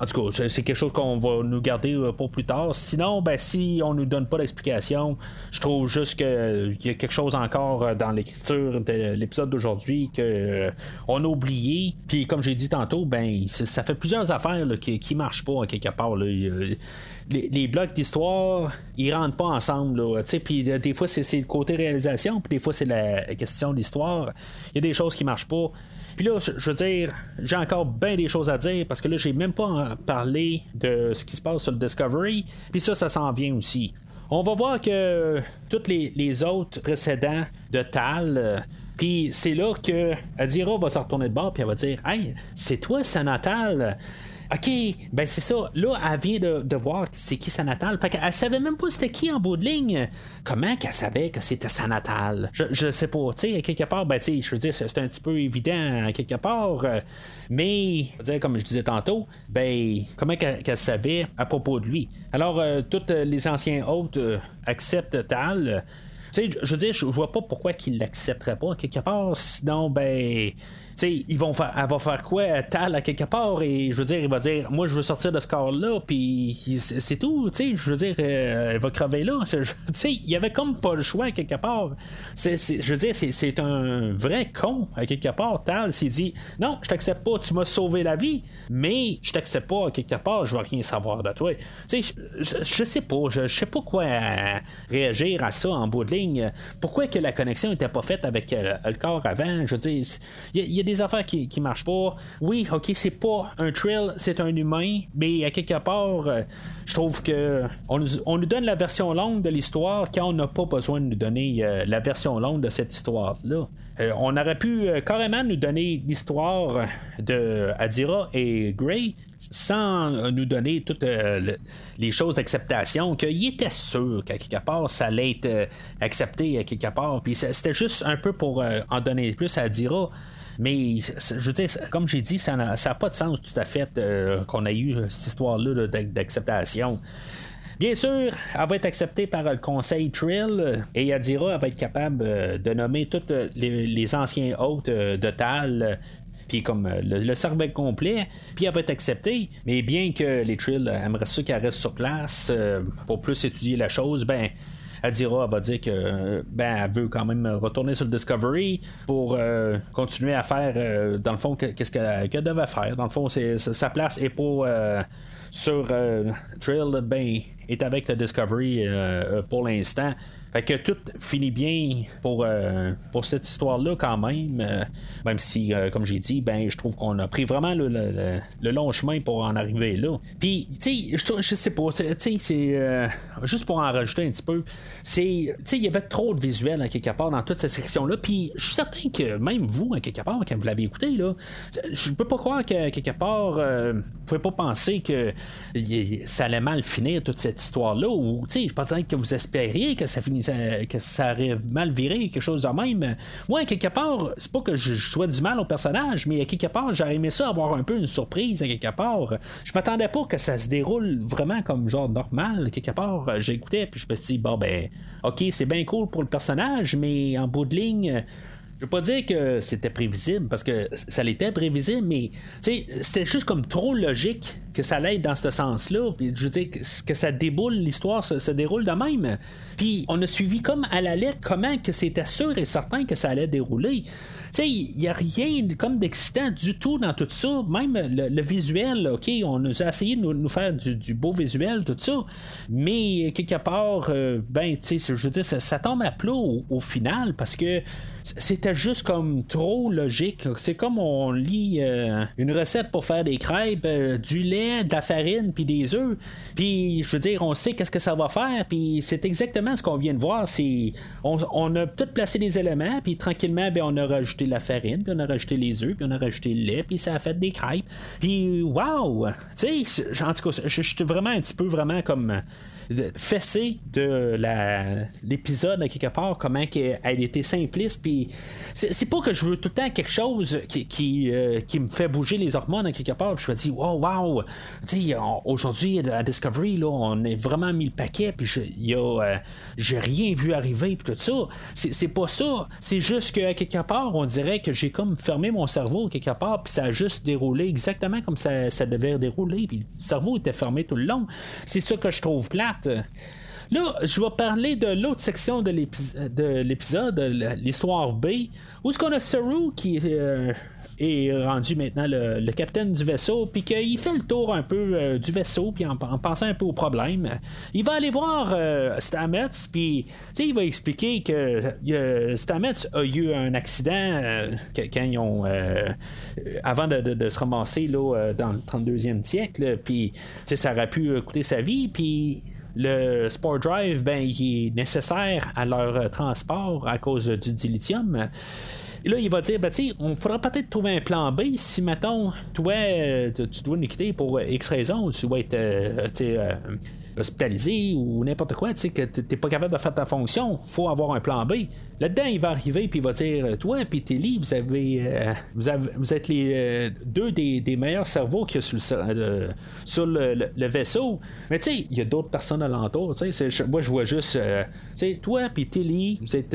en tout cas, c'est quelque chose qu'on va nous garder euh, pour plus tard. Sinon, ben, si on nous donne pas d'explication, je trouve juste qu'il y a quelque chose encore euh, dans l'écriture de l'épisode d'aujourd'hui qu'on euh, a oublié. Puis comme j'ai dit tantôt, ben ça fait plusieurs affaires qui, qui marchent pas quelque part. Les, blocs d'histoire, ils rentrent pas ensemble. Puis des fois, c'est le côté réalisation, puis des fois, c'est la question de l'histoire. Il y a des choses qui marchent pas. Puis là, je veux dire, j'ai encore bien des choses à dire parce que là, j'ai même pas parlé de ce qui se passe sur le Discovery. Puis ça, ça s'en vient aussi. On va voir que tous les, autres précédents de Tal. Euh, puis c'est là que Adira va se retourner de bord puis elle va dire Hey, c'est toi, Sanatal? OK, ben c'est ça. Là, elle vient de, voir c'est qui sa natale. Fait qu'elle savait même pas c'était qui en bout de ligne. Comment qu'elle savait que c'était sa natale? Je, je sais pas. Tu sais, quelque part, ben, tu sais, je veux dire, c'est un petit peu évident, quelque part. Euh, mais, dire, comme je disais tantôt, ben, comment qu'elle savait à propos de lui? Alors, euh, tous les anciens hôtes euh, acceptent Tal. Tu sais, je veux dire, je vois pas pourquoi qu'ils l'accepteraient pas, quelque part. Sinon, ben sais, ils vont faire, elle va faire quoi Tal à quelque part et je veux dire, il va dire, moi je veux sortir de ce corps-là, puis c'est tout, tu sais, je veux dire, euh, elle va crever là. Tu sais, il y avait comme pas le choix à quelque part. je veux dire, c'est un vrai con à quelque part. Tal s'est dit, non, je t'accepte pas, tu m'as sauvé la vie, mais je t'accepte pas à quelque part, je veux rien savoir de toi. Je, sais pas, je, sais pas quoi réagir à ça en bout de ligne. Pourquoi que la connexion était pas faite avec euh, le corps avant? Je veux dire, il y, a des affaires qui, qui marchent pas. Oui, ok, c'est pas un trill, c'est un humain, mais à quelque part, euh, je trouve que on nous, donne la version longue de l'histoire quand on n'a pas besoin de nous donner euh, la version longue de cette histoire-là. Euh, on aurait pu carrément nous donner l'histoire de Adira et Gray sans nous donner toutes les choses d'acceptation, qu'il était sûr qu'à quelque part ça allait être accepté à quelque part. Puis c'était juste un peu pour en donner plus à Adira. Mais je veux dire, comme j'ai dit, ça n'a pas de sens tout à fait euh, qu'on ait eu euh, cette histoire-là d'acceptation. Bien sûr, elle va être acceptée par le conseil Trill et Yadira va être capable euh, de nommer tous les, anciens hôtes de Tal puis comme le, cerveau complet, puis elle va être acceptée. Mais bien que les Trill aimeraient ça qu'elle reste sur place pour plus étudier la chose, ben Adira va dire que ben elle veut quand même retourner sur le Discovery pour euh, continuer à faire euh, dans le fond qu'est-ce qu'elle devait faire. Dans le fond, sa place est pas euh, sur Trill ben est avec le Discovery pour l'instant. Fait que tout finit bien pour, euh, pour cette histoire-là quand même. Euh, même si, euh, comme j'ai dit, ben je trouve qu'on a pris vraiment le, long chemin pour en arriver là. Puis, tu sais, je, sais pas, tu sais, c'est juste pour en rajouter un petit peu, c'est, il y avait trop de visuels à quelque part dans toute cette section-là. Puis, je suis certain que même vous, à quelque part, quand vous l'avez écouté, là, je peux pas croire que quelque part, vous pouvez pas penser que ça allait mal finir toute cette histoire-là. Ou, tu sais, peut-être que vous espériez que ça finisse que ça aurait mal viré, quelque chose de même. Moi, quelque part, c'est pas que je, souhaite du mal au personnage, mais à quelque part, j'aurais aimé ça avoir un peu une surprise à quelque part. Je m'attendais pas que ça se déroule vraiment comme genre normal. Quelque part, j'écoutais, puis je me suis dit, bon, ben, ok, c'est bien cool pour le personnage, mais en bout de ligne, je veux pas dire que c'était prévisible parce que ça l'était prévisible, mais c'était juste comme trop logique que ça l'aide dans ce sens-là. Je veux dire que ça déboule, l'histoire se, déroule de même. Puis on a suivi comme à la lettre comment que c'était sûr et certain que ça allait dérouler. Tu sais, il n'y a rien comme d'excitant du tout dans tout ça. Même le, visuel, OK, on a essayé de nous, faire du, beau visuel, tout ça. Mais quelque part, euh, ben, tu sais, je veux dire, ça, tombe à plat au final parce que c'était juste comme trop logique. C'est comme on lit euh, une recette pour faire des crêpes, euh, du lait, de la farine, puis des œufs. Puis, je veux dire, on sait qu'est-ce que ça va faire, puis c'est exactement ce qu'on vient de voir. On, a tout placé les éléments, puis tranquillement, ben, on a rajouté la farine, puis on a rajouté les œufs, puis on a rajouté le lait, puis ça a fait des crêpes. Puis, waouh! Tu sais, en tout cas, je suis vraiment un petit peu vraiment comme fessé de l'épisode à quelque part, comment elle était simpliste. Puis c'est pas que je veux tout le temps quelque chose qui, qui, euh, me fait bouger les hormones à quelque part. je me dis, wow, wow, aujourd'hui à Discovery, là, on est vraiment mis le paquet, puis euh, j'ai rien vu arriver, puis tout ça. C'est pas ça. C'est juste qu'à quelque part, on dirait que j'ai comme fermé mon cerveau quelque part, puis ça a juste déroulé exactement comme ça, ça devait dérouler, puis le cerveau était fermé tout le long. C'est ça que je trouve Là, je vais parler de l'autre section de l'épisode, l'histoire B, où est-ce qu'on a Saru qui euh, est rendu maintenant le, capitaine du vaisseau, puis qu'il fait le tour un peu euh, du vaisseau, puis en, pensant un peu au problème. Il va aller voir euh, Stamets, puis il va expliquer que Stamets a eu un accident quand ils ont. avant de, se ramasser là, dans le 32e siècle, puis ça aurait pu coûter sa vie, puis le Sport Drive, ben, il est nécessaire à leur euh, transport à cause du dilithium. Et là, il va dire, ben, tu on faudra peut-être trouver un plan B si, mettons, toi, euh, tu dois nous quitter pour X raison, tu vas être, euh, hospitalisé ou n'importe quoi, tu sais, que t'es pas capable de faire ta fonction, faut avoir un plan B. Là-dedans, il va arriver puis il va dire Toi puis Telly, vous avez, euh, vous avez vous êtes les euh, deux des, meilleurs cerveaux qu'il y a sur le, sur le, vaisseau. Mais tu sais, il y a d'autres personnes alentour. Moi, je vois juste euh, tu sais, toi puis Tilly, vous êtes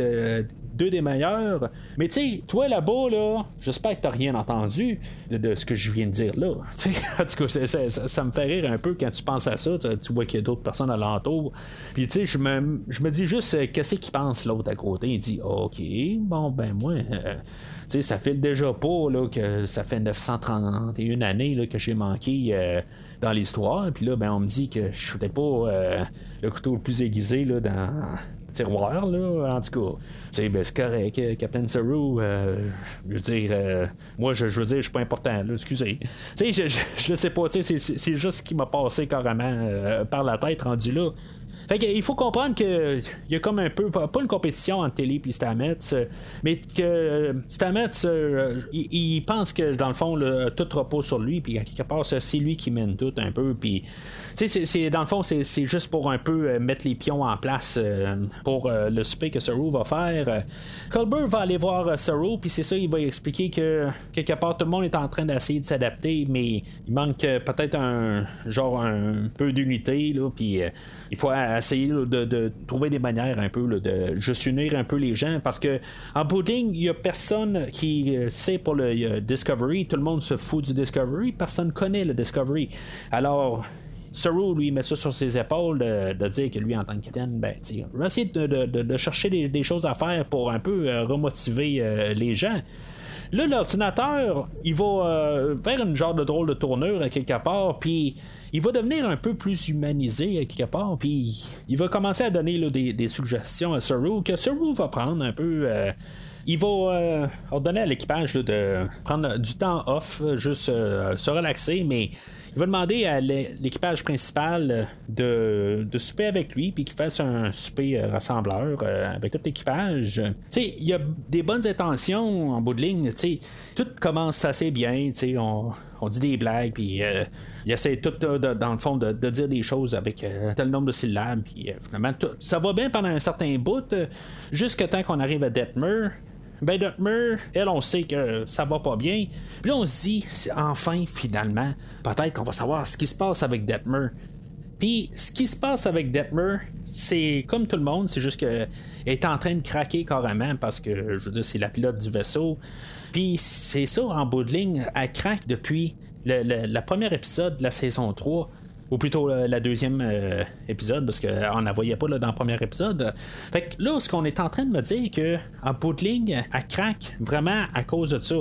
deux des meilleurs. Mais tu sais, toi là-bas, là, j'espère que t'as rien entendu de, ce que je viens de dire là. en tout cas, ça, me fait rire un peu quand tu penses à ça. Tu vois qu'il y a d'autres personnes alentour. Puis tu sais, je me, je me dis juste, euh, qu'est-ce qu'il pense l'autre à côté? Il dit, OK, bon, ben moi. Euh, tu sais, ça fait déjà pas là, que ça fait 931 années là, que j'ai manqué euh, dans l'histoire. Puis là, ben, on me dit que je suis pas le couteau le plus aiguisé là, dans, tiroir, là, en tout cas. Ben, c'est correct, euh, Captain Saru, euh, je veux dire, euh, moi, je, veux dire, je suis pas important, là, excusez. Tu sais, je, je, sais pas, tu sais, c'est juste ce qui m'a passé carrément par la tête rendu là. Fait il faut comprendre qu'il y a comme un peu, pas une compétition entre Télé et Stamets, mais que Stamets, il, pense que dans le fond, tout repose sur lui, puis quelque part, c'est lui qui mène tout un peu, puis c'est, dans le fond, c'est, juste pour un peu euh, mettre les pions en place euh, pour euh, le souper que Saru va faire. Colbert va aller voir Saru, puis c'est ça, il va expliquer que quelque part, tout le monde est en train d'essayer de s'adapter, mais il manque peut-être un genre un peu d'unité, puis il faut essayer de, trouver des manières un peu de juste unir un peu les gens, parce que en pudding, il n'y a personne qui sait pour le Discovery, tout le monde se fout du Discovery, personne connaît le Discovery. Alors, Saru, lui, met ça sur ses épaules de, dire que lui, en tant que capitaine, ben, il va essayer de, chercher des, choses à faire pour un peu euh, remotiver euh, les gens. Là, l'ordinateur, il va euh, faire une genre de drôle de tournure à quelque part, puis il va devenir un peu plus humanisé à quelque part, puis il va commencer à donner des, suggestions à Saru, que Saru va prendre un peu. il va ordonner à l'équipage de prendre du temps off, juste se relaxer, mais il va demander à l'équipage principal de, de souper avec lui, puis qu'il fasse un souper euh, rassembleur euh, avec tout l'équipage. Il y a des bonnes intentions en bout de ligne. Tout commence assez bien. On, on dit des blagues, puis euh, il essaie tout, dans le fond, de, dire des choses avec tel nombre de syllabes. Puis finalement, ça va bien pendant un certain bout, jusqu'à temps qu'on arrive à Detmer ben Detmer, elle, on sait que ça va pas bien. Puis là, on se dit, enfin, finalement, peut-être qu'on va savoir ce qui se passe avec Detmer. Puis ce qui se passe avec Detmer, c'est comme tout le monde, c'est juste qu'elle est en train de craquer carrément parce que je veux dire, c'est la pilote du vaisseau. Puis c'est ça, en bout de ligne, elle craque depuis le, premier épisode de la saison 3 ou plutôt la deuxième euh, épisode, parce qu'on ne voyait pas dans le premier épisode. Fait que là, ce qu'on est en train de me dire, que en bout de ligne, elle craque vraiment à cause de ça.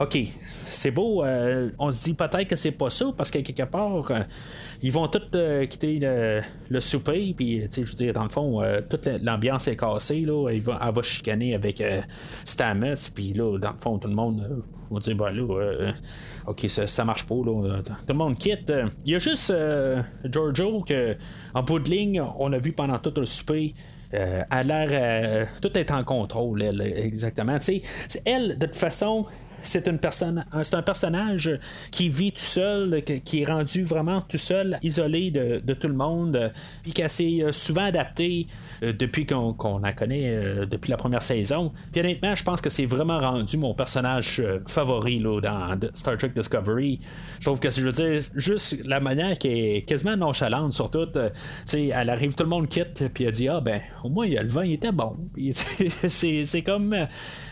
OK, c'est beau, euh, on se dit peut-être que c'est pas ça, parce que quelque part, euh, ils vont tous quitter le, souper, puis, je veux dire, dans le fond, toute l'ambiance est cassée, là, elle va, chicaner avec Stamets, puis là, dans le fond, tout le monde va dire, bah là, ok, ça, marche pas, là. Tout le monde quitte. Il y a juste euh, Giorgio que, en bout de ligne, on a vu pendant tout le souper. Euh, a l'air. Euh, tout est en contrôle, elle, exactement. sais elle, de toute façon, c'est une personne, c'est un personnage qui vit tout seul, qui est rendu vraiment tout seul, isolé de, tout le monde, puis qui s'est souvent adapté euh, depuis qu'on la connaît euh, depuis la première saison. Puis honnêtement, je pense que c'est vraiment rendu mon personnage euh, favori là, dans Star Trek Discovery. Je trouve que je veux dire, juste la manière qui est quasiment nonchalante sur tout, elle arrive, tout le monde quitte, puis elle dit Ah ben, au moins le vin il était bon. c'est comme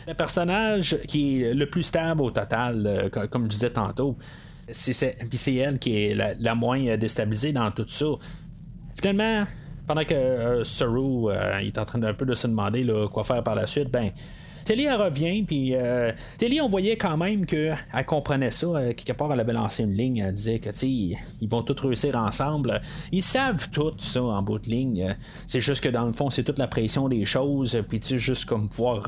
le personnage qui est le plus stable au total, comme je disais tantôt. C'est, puis c'est elle qui est la, moins déstabilisée dans tout ça. Finalement, pendant que euh, Saru euh, est en train peu de se demander quoi faire par la suite, ben Telly elle revient, puis euh, Telly, on voyait quand même qu'elle comprenait ça. quelque part, elle avait lancé une ligne, elle disait que ils vont tous réussir ensemble. Ils savent tout ça en bout de ligne. C'est juste que dans le fond, c'est toute la pression des choses, puis tu juste comme pouvoir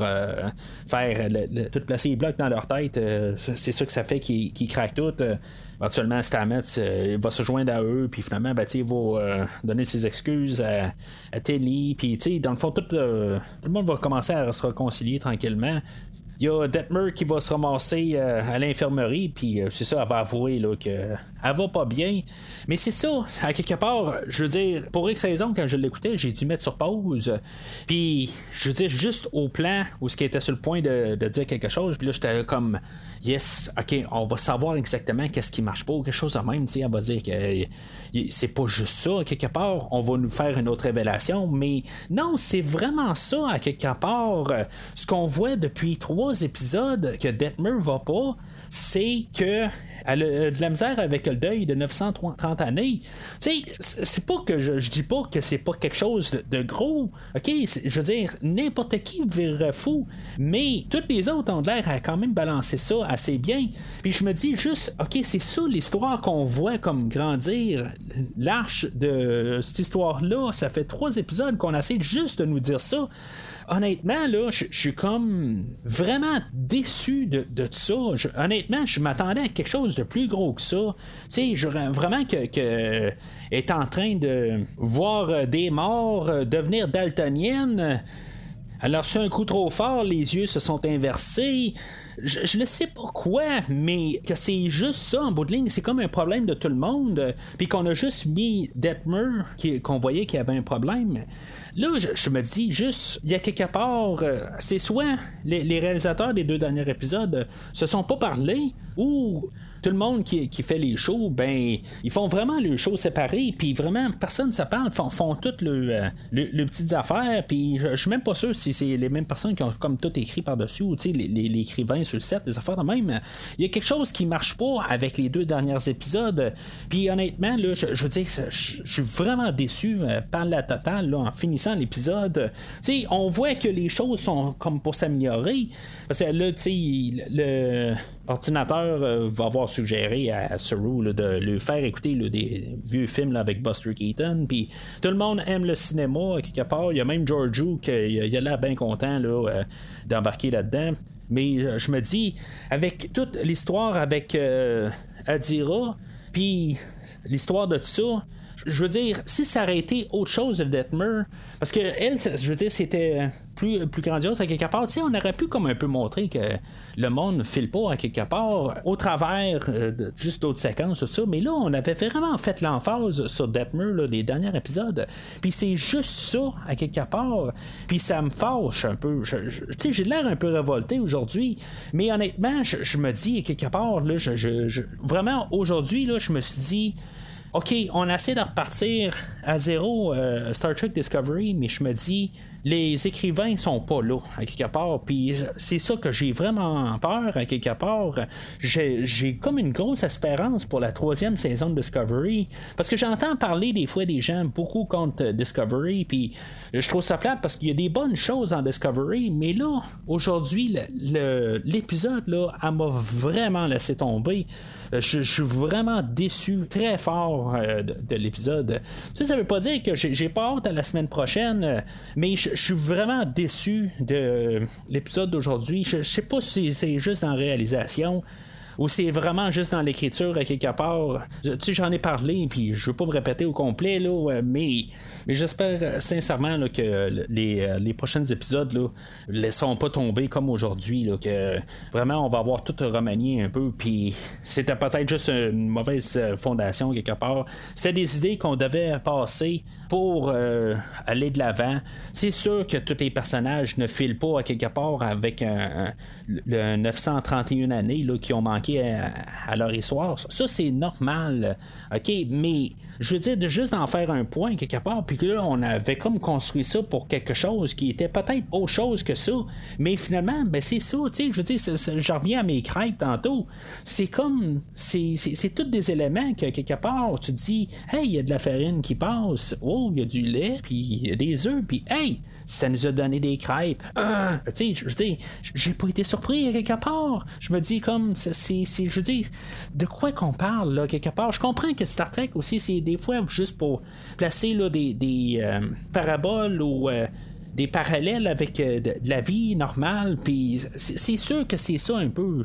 faire tout placer les blocs dans leur tête, c'est ça que ça fait qu'ils craquent tout éventuellement Stamets euh, va se joindre à eux, puis finalement, ben, il va euh, donner ses excuses à, à Telly, puis dans le fond, tout, euh, tout, le monde va commencer à se réconcilier tranquillement. Il y a Detmer qui va se ramasser euh, à l'infirmerie, puis euh, c'est ça, elle va avouer là, qu'elle va pas bien. Mais c'est ça, à quelque part, je veux dire, pour X raison, quand je l'écoutais, j'ai dû mettre sur pause. Puis, je veux dire, juste au plan où ce qui était sur le point de, dire quelque chose, puis là, j'étais comme, yes, ok, on va savoir exactement qu'est-ce qui marche pas, ou quelque chose de même, elle va dire que c'est pas juste ça, à quelque part, on va nous faire une autre révélation, mais non, c'est vraiment ça, à quelque part, ce qu'on voit depuis trois épisodes que Detmer va pas, c'est que elle a de la misère avec le deuil de 930 années. Tu sais, c'est pas que je, dis pas que c'est pas quelque chose de, gros. OK, je veux dire, n'importe qui virerait fou, mais toutes les autres ont l'air à quand même balancer ça assez bien. Puis je me dis juste, OK, c'est ça l'histoire qu'on voit comme grandir. L'arche de cette histoire-là, ça fait trois épisodes qu'on essaie juste de nous dire ça honnêtement, là, je suis comme vraiment déçu de, de ça. honnêtement, je m'attendais à quelque chose de plus gros que ça. Tu sais, vraiment que, que est en train de voir euh, des morts euh, devenir daltoniennes. Alors, c'est un coup trop fort, les yeux se sont inversés je, ne sais pas quoi, mais que c'est juste ça en bout de ligne, c'est comme un problème de tout le monde, puis qu'on a juste mis Detmer, qu'on voyait qu'il y avait un problème. Là, je, me dis juste, il y a quelque part, euh, c'est soit les, réalisateurs des deux derniers épisodes se sont pas parlé, ou tout le monde qui, fait les shows, ben, ils font vraiment le show séparé, puis vraiment, personne ne parle, font, font toutes les le, petites affaires, puis je, suis même pas sûr si c'est les mêmes personnes qui ont comme tout écrit par-dessus, ou les, les, écrivains sur le set, des affaires de même. Il y a quelque chose qui marche pas avec les deux derniers épisodes, puis honnêtement, là, je, veux dire, je, suis vraiment déçu euh, par la totale, là, en finissant l'épisode. Tu sais, on voit que les choses sont comme pour s'améliorer, parce que là, tu sais, le ordinateur euh, va avoir suggéré à, Saru de lui faire écouter des vieux films avec Buster Keaton. Puis tout le monde aime le cinéma quelque part. Il y a même Georgiou qui il a l'air bien content euh, d'embarquer là-dedans. Mais euh, je me dis, avec toute l'histoire avec Adira, puis l'histoire de tout ça, je veux dire, si ça aurait été autre chose de Detmer, parce que elle, je veux dire, c'était plus, plus grandiose à quelque part, tu sais, on aurait pu comme un peu montrer que le monde ne file pas à quelque part au travers euh, juste d'autres séquences, tout ça, mais là, on avait vraiment fait l'emphase sur Detmer, là, les derniers épisodes, puis c'est juste ça à quelque part, puis ça me fâche un peu. Tu sais, j'ai l'air un peu révolté aujourd'hui, mais honnêtement, je, me dis, à quelque part, là, je, vraiment, aujourd'hui, là, je me suis dit, OK, on essaie de repartir à zéro Star Trek Discovery, mais je me dis, les écrivains sont pas là, à quelque part. Puis c'est ça que j'ai vraiment peur, à quelque part. J'ai comme une grosse espérance pour la troisième saison de Discovery. Parce que j'entends parler des fois des gens beaucoup contre Discovery. Puis je trouve ça plate parce qu'il y a des bonnes choses en Discovery. Mais là, aujourd'hui, l'épisode, là, elle m'a vraiment laissé tomber. Je, suis vraiment déçu, très fort euh, de, l'épisode. Ça, ça veut pas dire que j'ai pas hâte à la semaine prochaine, mais je, je suis vraiment déçu de l'épisode d'aujourd'hui. Je, sais pas si c'est juste en réalisation ou c'est vraiment juste dans l'écriture à quelque part? Tu sais, j'en ai parlé, puis je veux pas me répéter au complet, là, mais, mais j'espère sincèrement que les, les prochains épisodes ne laisseront pas tomber comme aujourd'hui, que vraiment on va avoir tout remanié un peu, puis c'était peut-être juste une mauvaise fondation quelque part. C'était des idées qu'on devait passer pour euh, aller de l'avant. C'est sûr que tous les personnages ne filent pas à quelque part avec un, le 931 années là, qui ont manqué à, leur histoire. Ça, c'est normal. OK, mais je veux dire, juste d'en faire un point quelque part, puis que là, on avait comme construit ça pour quelque chose qui était peut-être autre chose que ça. Mais finalement, ben, c'est ça, tu sais, je veux dire, je reviens à mes crêpes tantôt. C'est comme, c'est, tous des éléments que quelque part, tu dis, hey, il y a de la farine qui passe. Oh, il y a du lait, puis il y a des œufs, puis hey, ça nous a donné des crêpes. Euh, tu sais, je dis, j'ai pas été surpris quelque part. Je me dis comme, c'est, je dis, de quoi qu'on parle là quelque part. Je comprends que Star Trek aussi, c'est des fois juste pour placer là, des, des euh, paraboles ou euh, des parallèles avec de, la vie normale. Puis c'est sûr que c'est ça un peu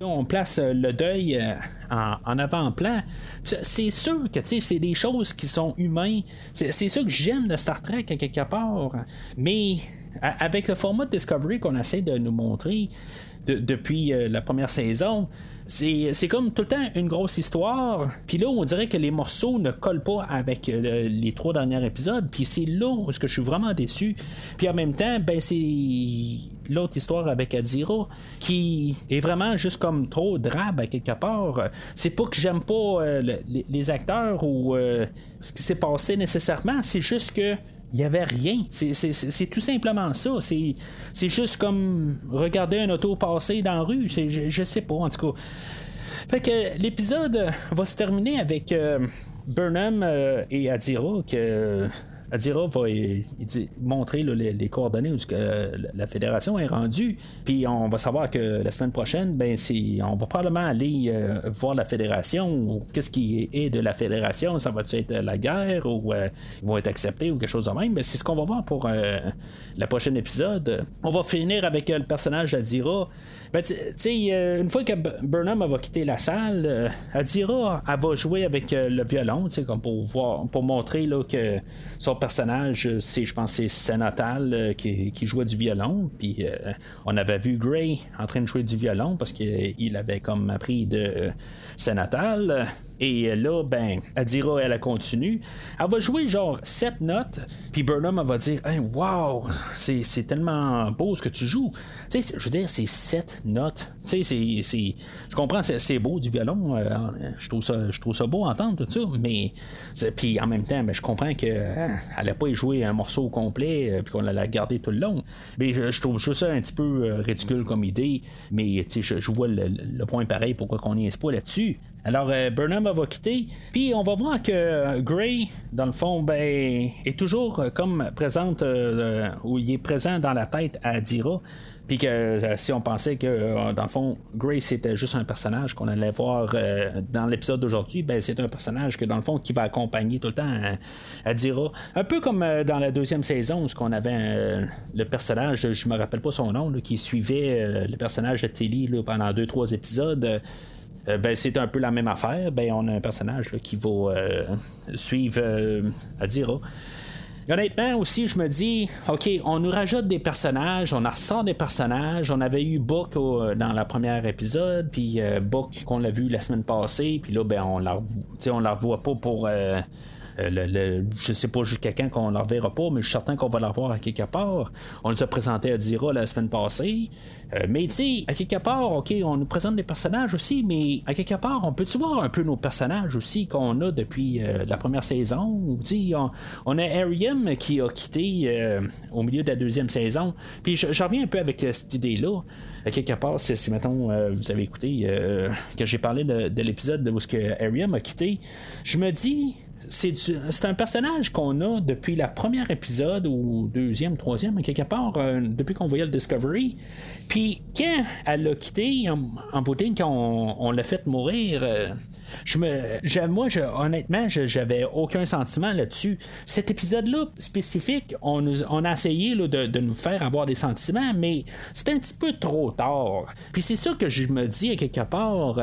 on place euh, le deuil euh, en, avant-plan. C'est sûr que c'est des choses qui sont humaines. C'est ça que j'aime de Star Trek à quelque part. Mais avec le format de Discovery qu'on essaie de nous montrer depuis euh, la première saison, c'est comme tout le temps une grosse histoire. Puis là, on dirait que les morceaux ne collent pas avec euh, les trois derniers épisodes. Puis c'est là où je suis vraiment déçu. Puis en même temps, ben c'est l'autre histoire avec Adira qui est vraiment juste comme trop drabe à quelque part. C'est pas que j'aime pas euh, les, acteurs ou ce qui s'est passé nécessairement. C'est juste que il n'y avait rien. C'est tout simplement ça. C'est juste comme regarder un auto passer dans la rue. Je, je sais pas, en tout cas. Fait que l'épisode va se terminer avec euh, Burnham euh, et Adira que Adira va montrer les, coordonnées où la fédération est rendue. Puis on va savoir que la semaine prochaine, ben, on va probablement aller euh, voir la fédération qu'est-ce qui est de la fédération. Ça va être la guerre ou euh, ils vont être acceptés ou quelque chose de même? Mais c'est ce qu'on va voir pour euh, le prochain épisode. On va finir avec le personnage d'Adira. Ben, tu sais, une fois que Burnham va quitter la salle, Adira, elle va jouer avec le violon, comme pour voir, pour montrer là, que son personnage, c'est, je pense, c'est Senatal euh, qui, jouait du violon. Puis euh, on avait vu Gray en train de jouer du violon parce qu'il avait comme appris de Senatal. Et là, ben, Adira, elle, a continue. Elle va jouer genre 7 notes, puis Burnham, elle va dire hey, Wow, c'est tellement beau ce que tu joues. Tu sais, je veux dire, c'est 7 notes. Tu sais, c'est. Je comprends, c'est beau du violon. Euh, je, trouve ça, je trouve ça beau à entendre tout ça, mais. Puis en même temps, ben, je comprends qu'elle n'a pas joué un morceau complet, euh, puis qu'on l'a gardé tout le long. Mais je, trouve juste ça un petit peu euh, ridicule comme idée, mais tu sais, je, vois le, point pareil, pourquoi qu'on n'y est pas là-dessus. Alors, euh, Burnham va quitter. Puis, on va voir que euh, Gray, dans le fond, ben, est toujours euh, comme présente, où il est présent dans la tête à Dira. Puis que si on pensait que, dans le fond, Gray c'était juste un personnage qu'on allait voir dans l'épisode d'aujourd'hui, ben c'est un personnage que, dans le fond, qui va accompagner tout le temps à, Dira. Un peu comme dans la deuxième saison, où on avait le personnage, je me rappelle pas son nom, qui suivait le personnage de Tilly pendant deux, trois épisodes. Euh, ben, c'est un peu la même affaire. Ben, on a un personnage qui va euh, suivre euh, Adira. Honnêtement aussi, je me dis, ok, on nous rajoute des personnages, on en ressort des personnages. On avait eu Book dans la première épisode, puis Book qu'on l'a vu la semaine passée, puis là, ben, on la, on la revoit pas pour le, je sais pas jusqu'à quand qu'on ne reverra pas, mais je suis certain qu'on va la revoir à quelque part. On nous a présenté à Dira la semaine passée. mais tu sais, à quelque part, ok, on nous présente des personnages aussi, mais à quelque part, on peut-tu voir un peu nos personnages aussi qu'on a depuis la première saison? On, on, a Ariam qui a quitté au milieu de la deuxième saison. Puis je, reviens un peu avec cette idée-là. quelque part, si, mettons, vous avez écouté que j'ai parlé de, l'épisode où ce que Ariam a quitté, je me dis, c'est un personnage qu'on a depuis la première épisode ou deuxième, troisième, quelque part, euh, depuis qu'on voyait le Discovery. Puis quand elle l'a quitté en, en quand on, l'a fait mourir, euh, je me, moi, je, honnêtement, j'avais aucun sentiment là-dessus. Cet épisode-là spécifique, on, a essayé de, nous faire avoir des sentiments, mais c'est un petit peu trop tard. Puis c'est ça que je me dis quelque part.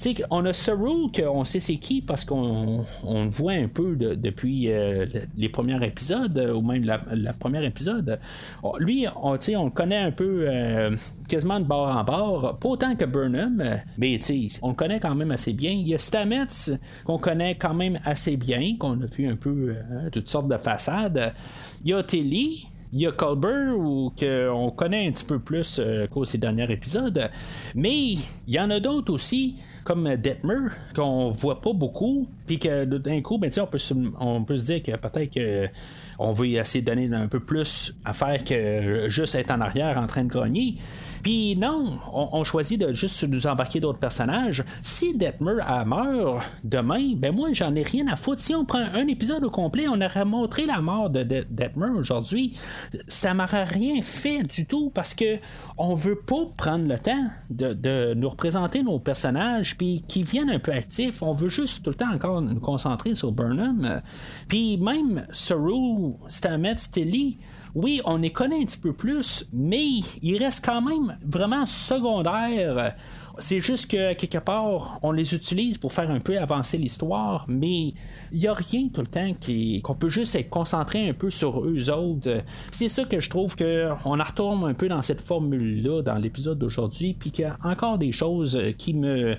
Tu sais, on a Saru qu'on sait c'est qui parce qu'on on voit un peu depuis euh, les premiers épisodes, ou même la, première épisode. Lui, on, on le connaît un peu euh, quasiment de bord en bord, pas autant que Burnham, mais on le connaît quand même assez bien. Il y a Stamets qu'on connaît quand même assez bien, qu'on a vu un peu euh, toutes sortes de façades. Il y a Tilly, il y a Colbert ou qu'on connaît un petit peu plus euh, qu'au ces derniers épisodes. Mais il y en a d'autres aussi, comme Detmer, qu'on voit pas beaucoup. Puis que d'un coup, ben, on, peut se, on peut se dire que peut-être qu'on veut essayer de donner un peu plus à faire que juste être en arrière en train de grogner. Puis non, on, choisit de juste nous embarquer d'autres personnages. Si Detmer meurt demain, ben moi j'en ai rien à foutre. Si on prend un épisode au complet, on aurait montré la mort de Detmer aujourd'hui. Ça m'aurait rien fait du tout parce que on veut pas prendre le temps de, nous représenter nos personnages puis qui viennent un peu actifs. On veut juste tout le temps encore nous concentrer sur Burnham. Puis même Saru, Stamets, Tilly, oui, on les connaît un petit peu plus, mais ils restent quand même vraiment secondaires. C'est juste que quelque part, on les utilise pour faire un peu avancer l'histoire, mais il n'y a rien tout le temps qu'on peut juste être concentré un peu sur eux autres. C'est ça que je trouve qu'on retourne un peu dans cette formule-là dans l'épisode d'aujourd'hui, puis qu'il y a encore des choses qui me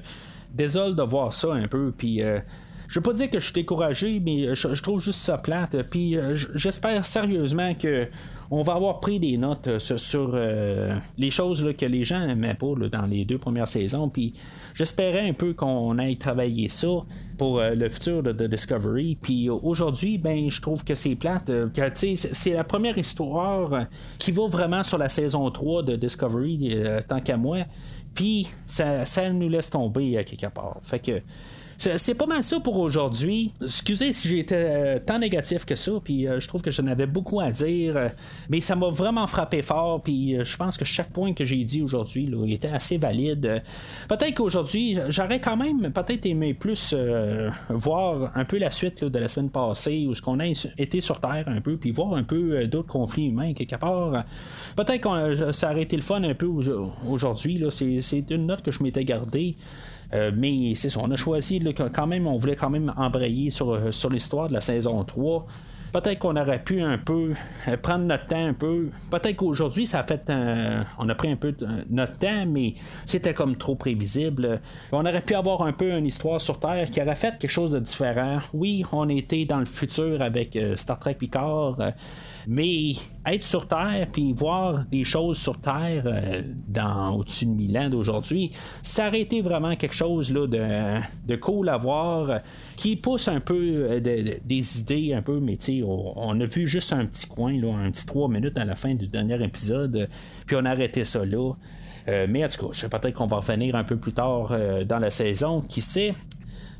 désolent de voir ça un peu, puis. Euh, je veux pas dire que je suis découragé, mais je, trouve juste ça plate. Puis euh, j'espère sérieusement que on va avoir pris des notes euh, sur, euh, les choses que les gens n'aimaient pas dans les deux premières saisons. Puis j'espérais un peu qu'on aille travailler ça pour le futur de, Discovery. Puis aujourd'hui, ben je trouve que c'est plate. c'est la première histoire qui va vraiment sur la saison 3 de Discovery, tant qu'à moi. Puis ça, ça nous laisse tomber à quelque part. Fait que c'est pas mal ça pour aujourd'hui. Excusez si j'ai été euh, tant négatif que ça, puis euh, je trouve que j'en avais beaucoup à dire, euh, mais ça m'a vraiment frappé fort, puis je pense que chaque point que j'ai dit aujourd'hui était assez valide. peut-être qu'aujourd'hui, j'aurais quand même peut-être aimé plus voir un peu la suite de la semaine passée, où ce qu'on a été sur Terre un peu, puis voir un peu d'autres conflits humains quelque part. Peut-être que ça aurait été le fun un peu aujourd'hui. C'est une note que je m'étais gardée. Euh, mais c'est ça, on a choisi quand même, on voulait quand même embrayer sur, euh, sur l'histoire de la saison 3. Peut-être qu'on aurait pu un peu euh, prendre notre temps un peu. Peut-être qu'aujourd'hui, ça a fait on a pris un peu notre temps, mais c'était comme trop prévisible. On aurait pu avoir un peu une histoire sur Terre qui aurait fait quelque chose de différent. Oui, on était dans le futur avec Star Trek Picard. Mais être sur Terre puis voir des choses sur Terre euh, dans au-dessus de 1000 ans d'aujourd'hui, ça aurait été vraiment quelque chose là, de, de cool à voir qui pousse un peu euh, des idées un peu, mais on, on a vu juste un petit coin, là, un petit 3 minutes à la fin du dernier épisode, puis on a arrêté ça là. Euh, mais en tout cas, peut-être qu'on va revenir un peu plus tard dans la saison, qui sait?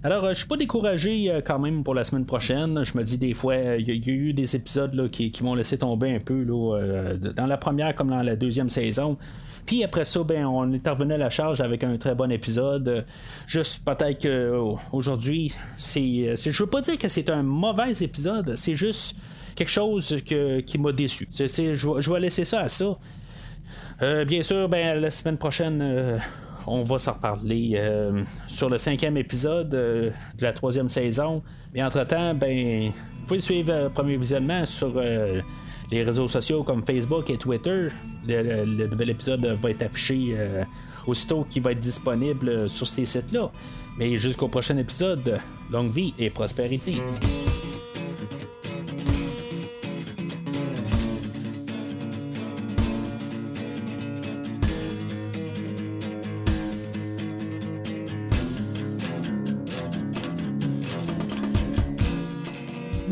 Alors, euh, je suis pas découragé euh, quand même pour la semaine prochaine. Je me dis des fois, il y, a eu des épisodes qui, m'ont laissé tomber un peu euh, dans la première comme dans la deuxième saison. Puis après ça, ben, on est revenu à la charge avec un très bon épisode. Juste peut-être qu'aujourd'hui, c'est, c'est, je veux pas dire que c'est un mauvais épisode, c'est juste quelque chose qui m'a déçu. je, vais laisser ça à ça. bien sûr, ben, la semaine prochaine, on va s'en reparler euh, sur le cinquième épisode euh, de la troisième saison. Mais entre-temps, ben, vous pouvez suivre le premier visionnement sur euh, les réseaux sociaux comme Facebook et Twitter. Le, nouvel épisode va être affiché aussitôt qu'il va être disponible sur ces sites-là. Mais jusqu'au prochain épisode, longue vie et prospérité.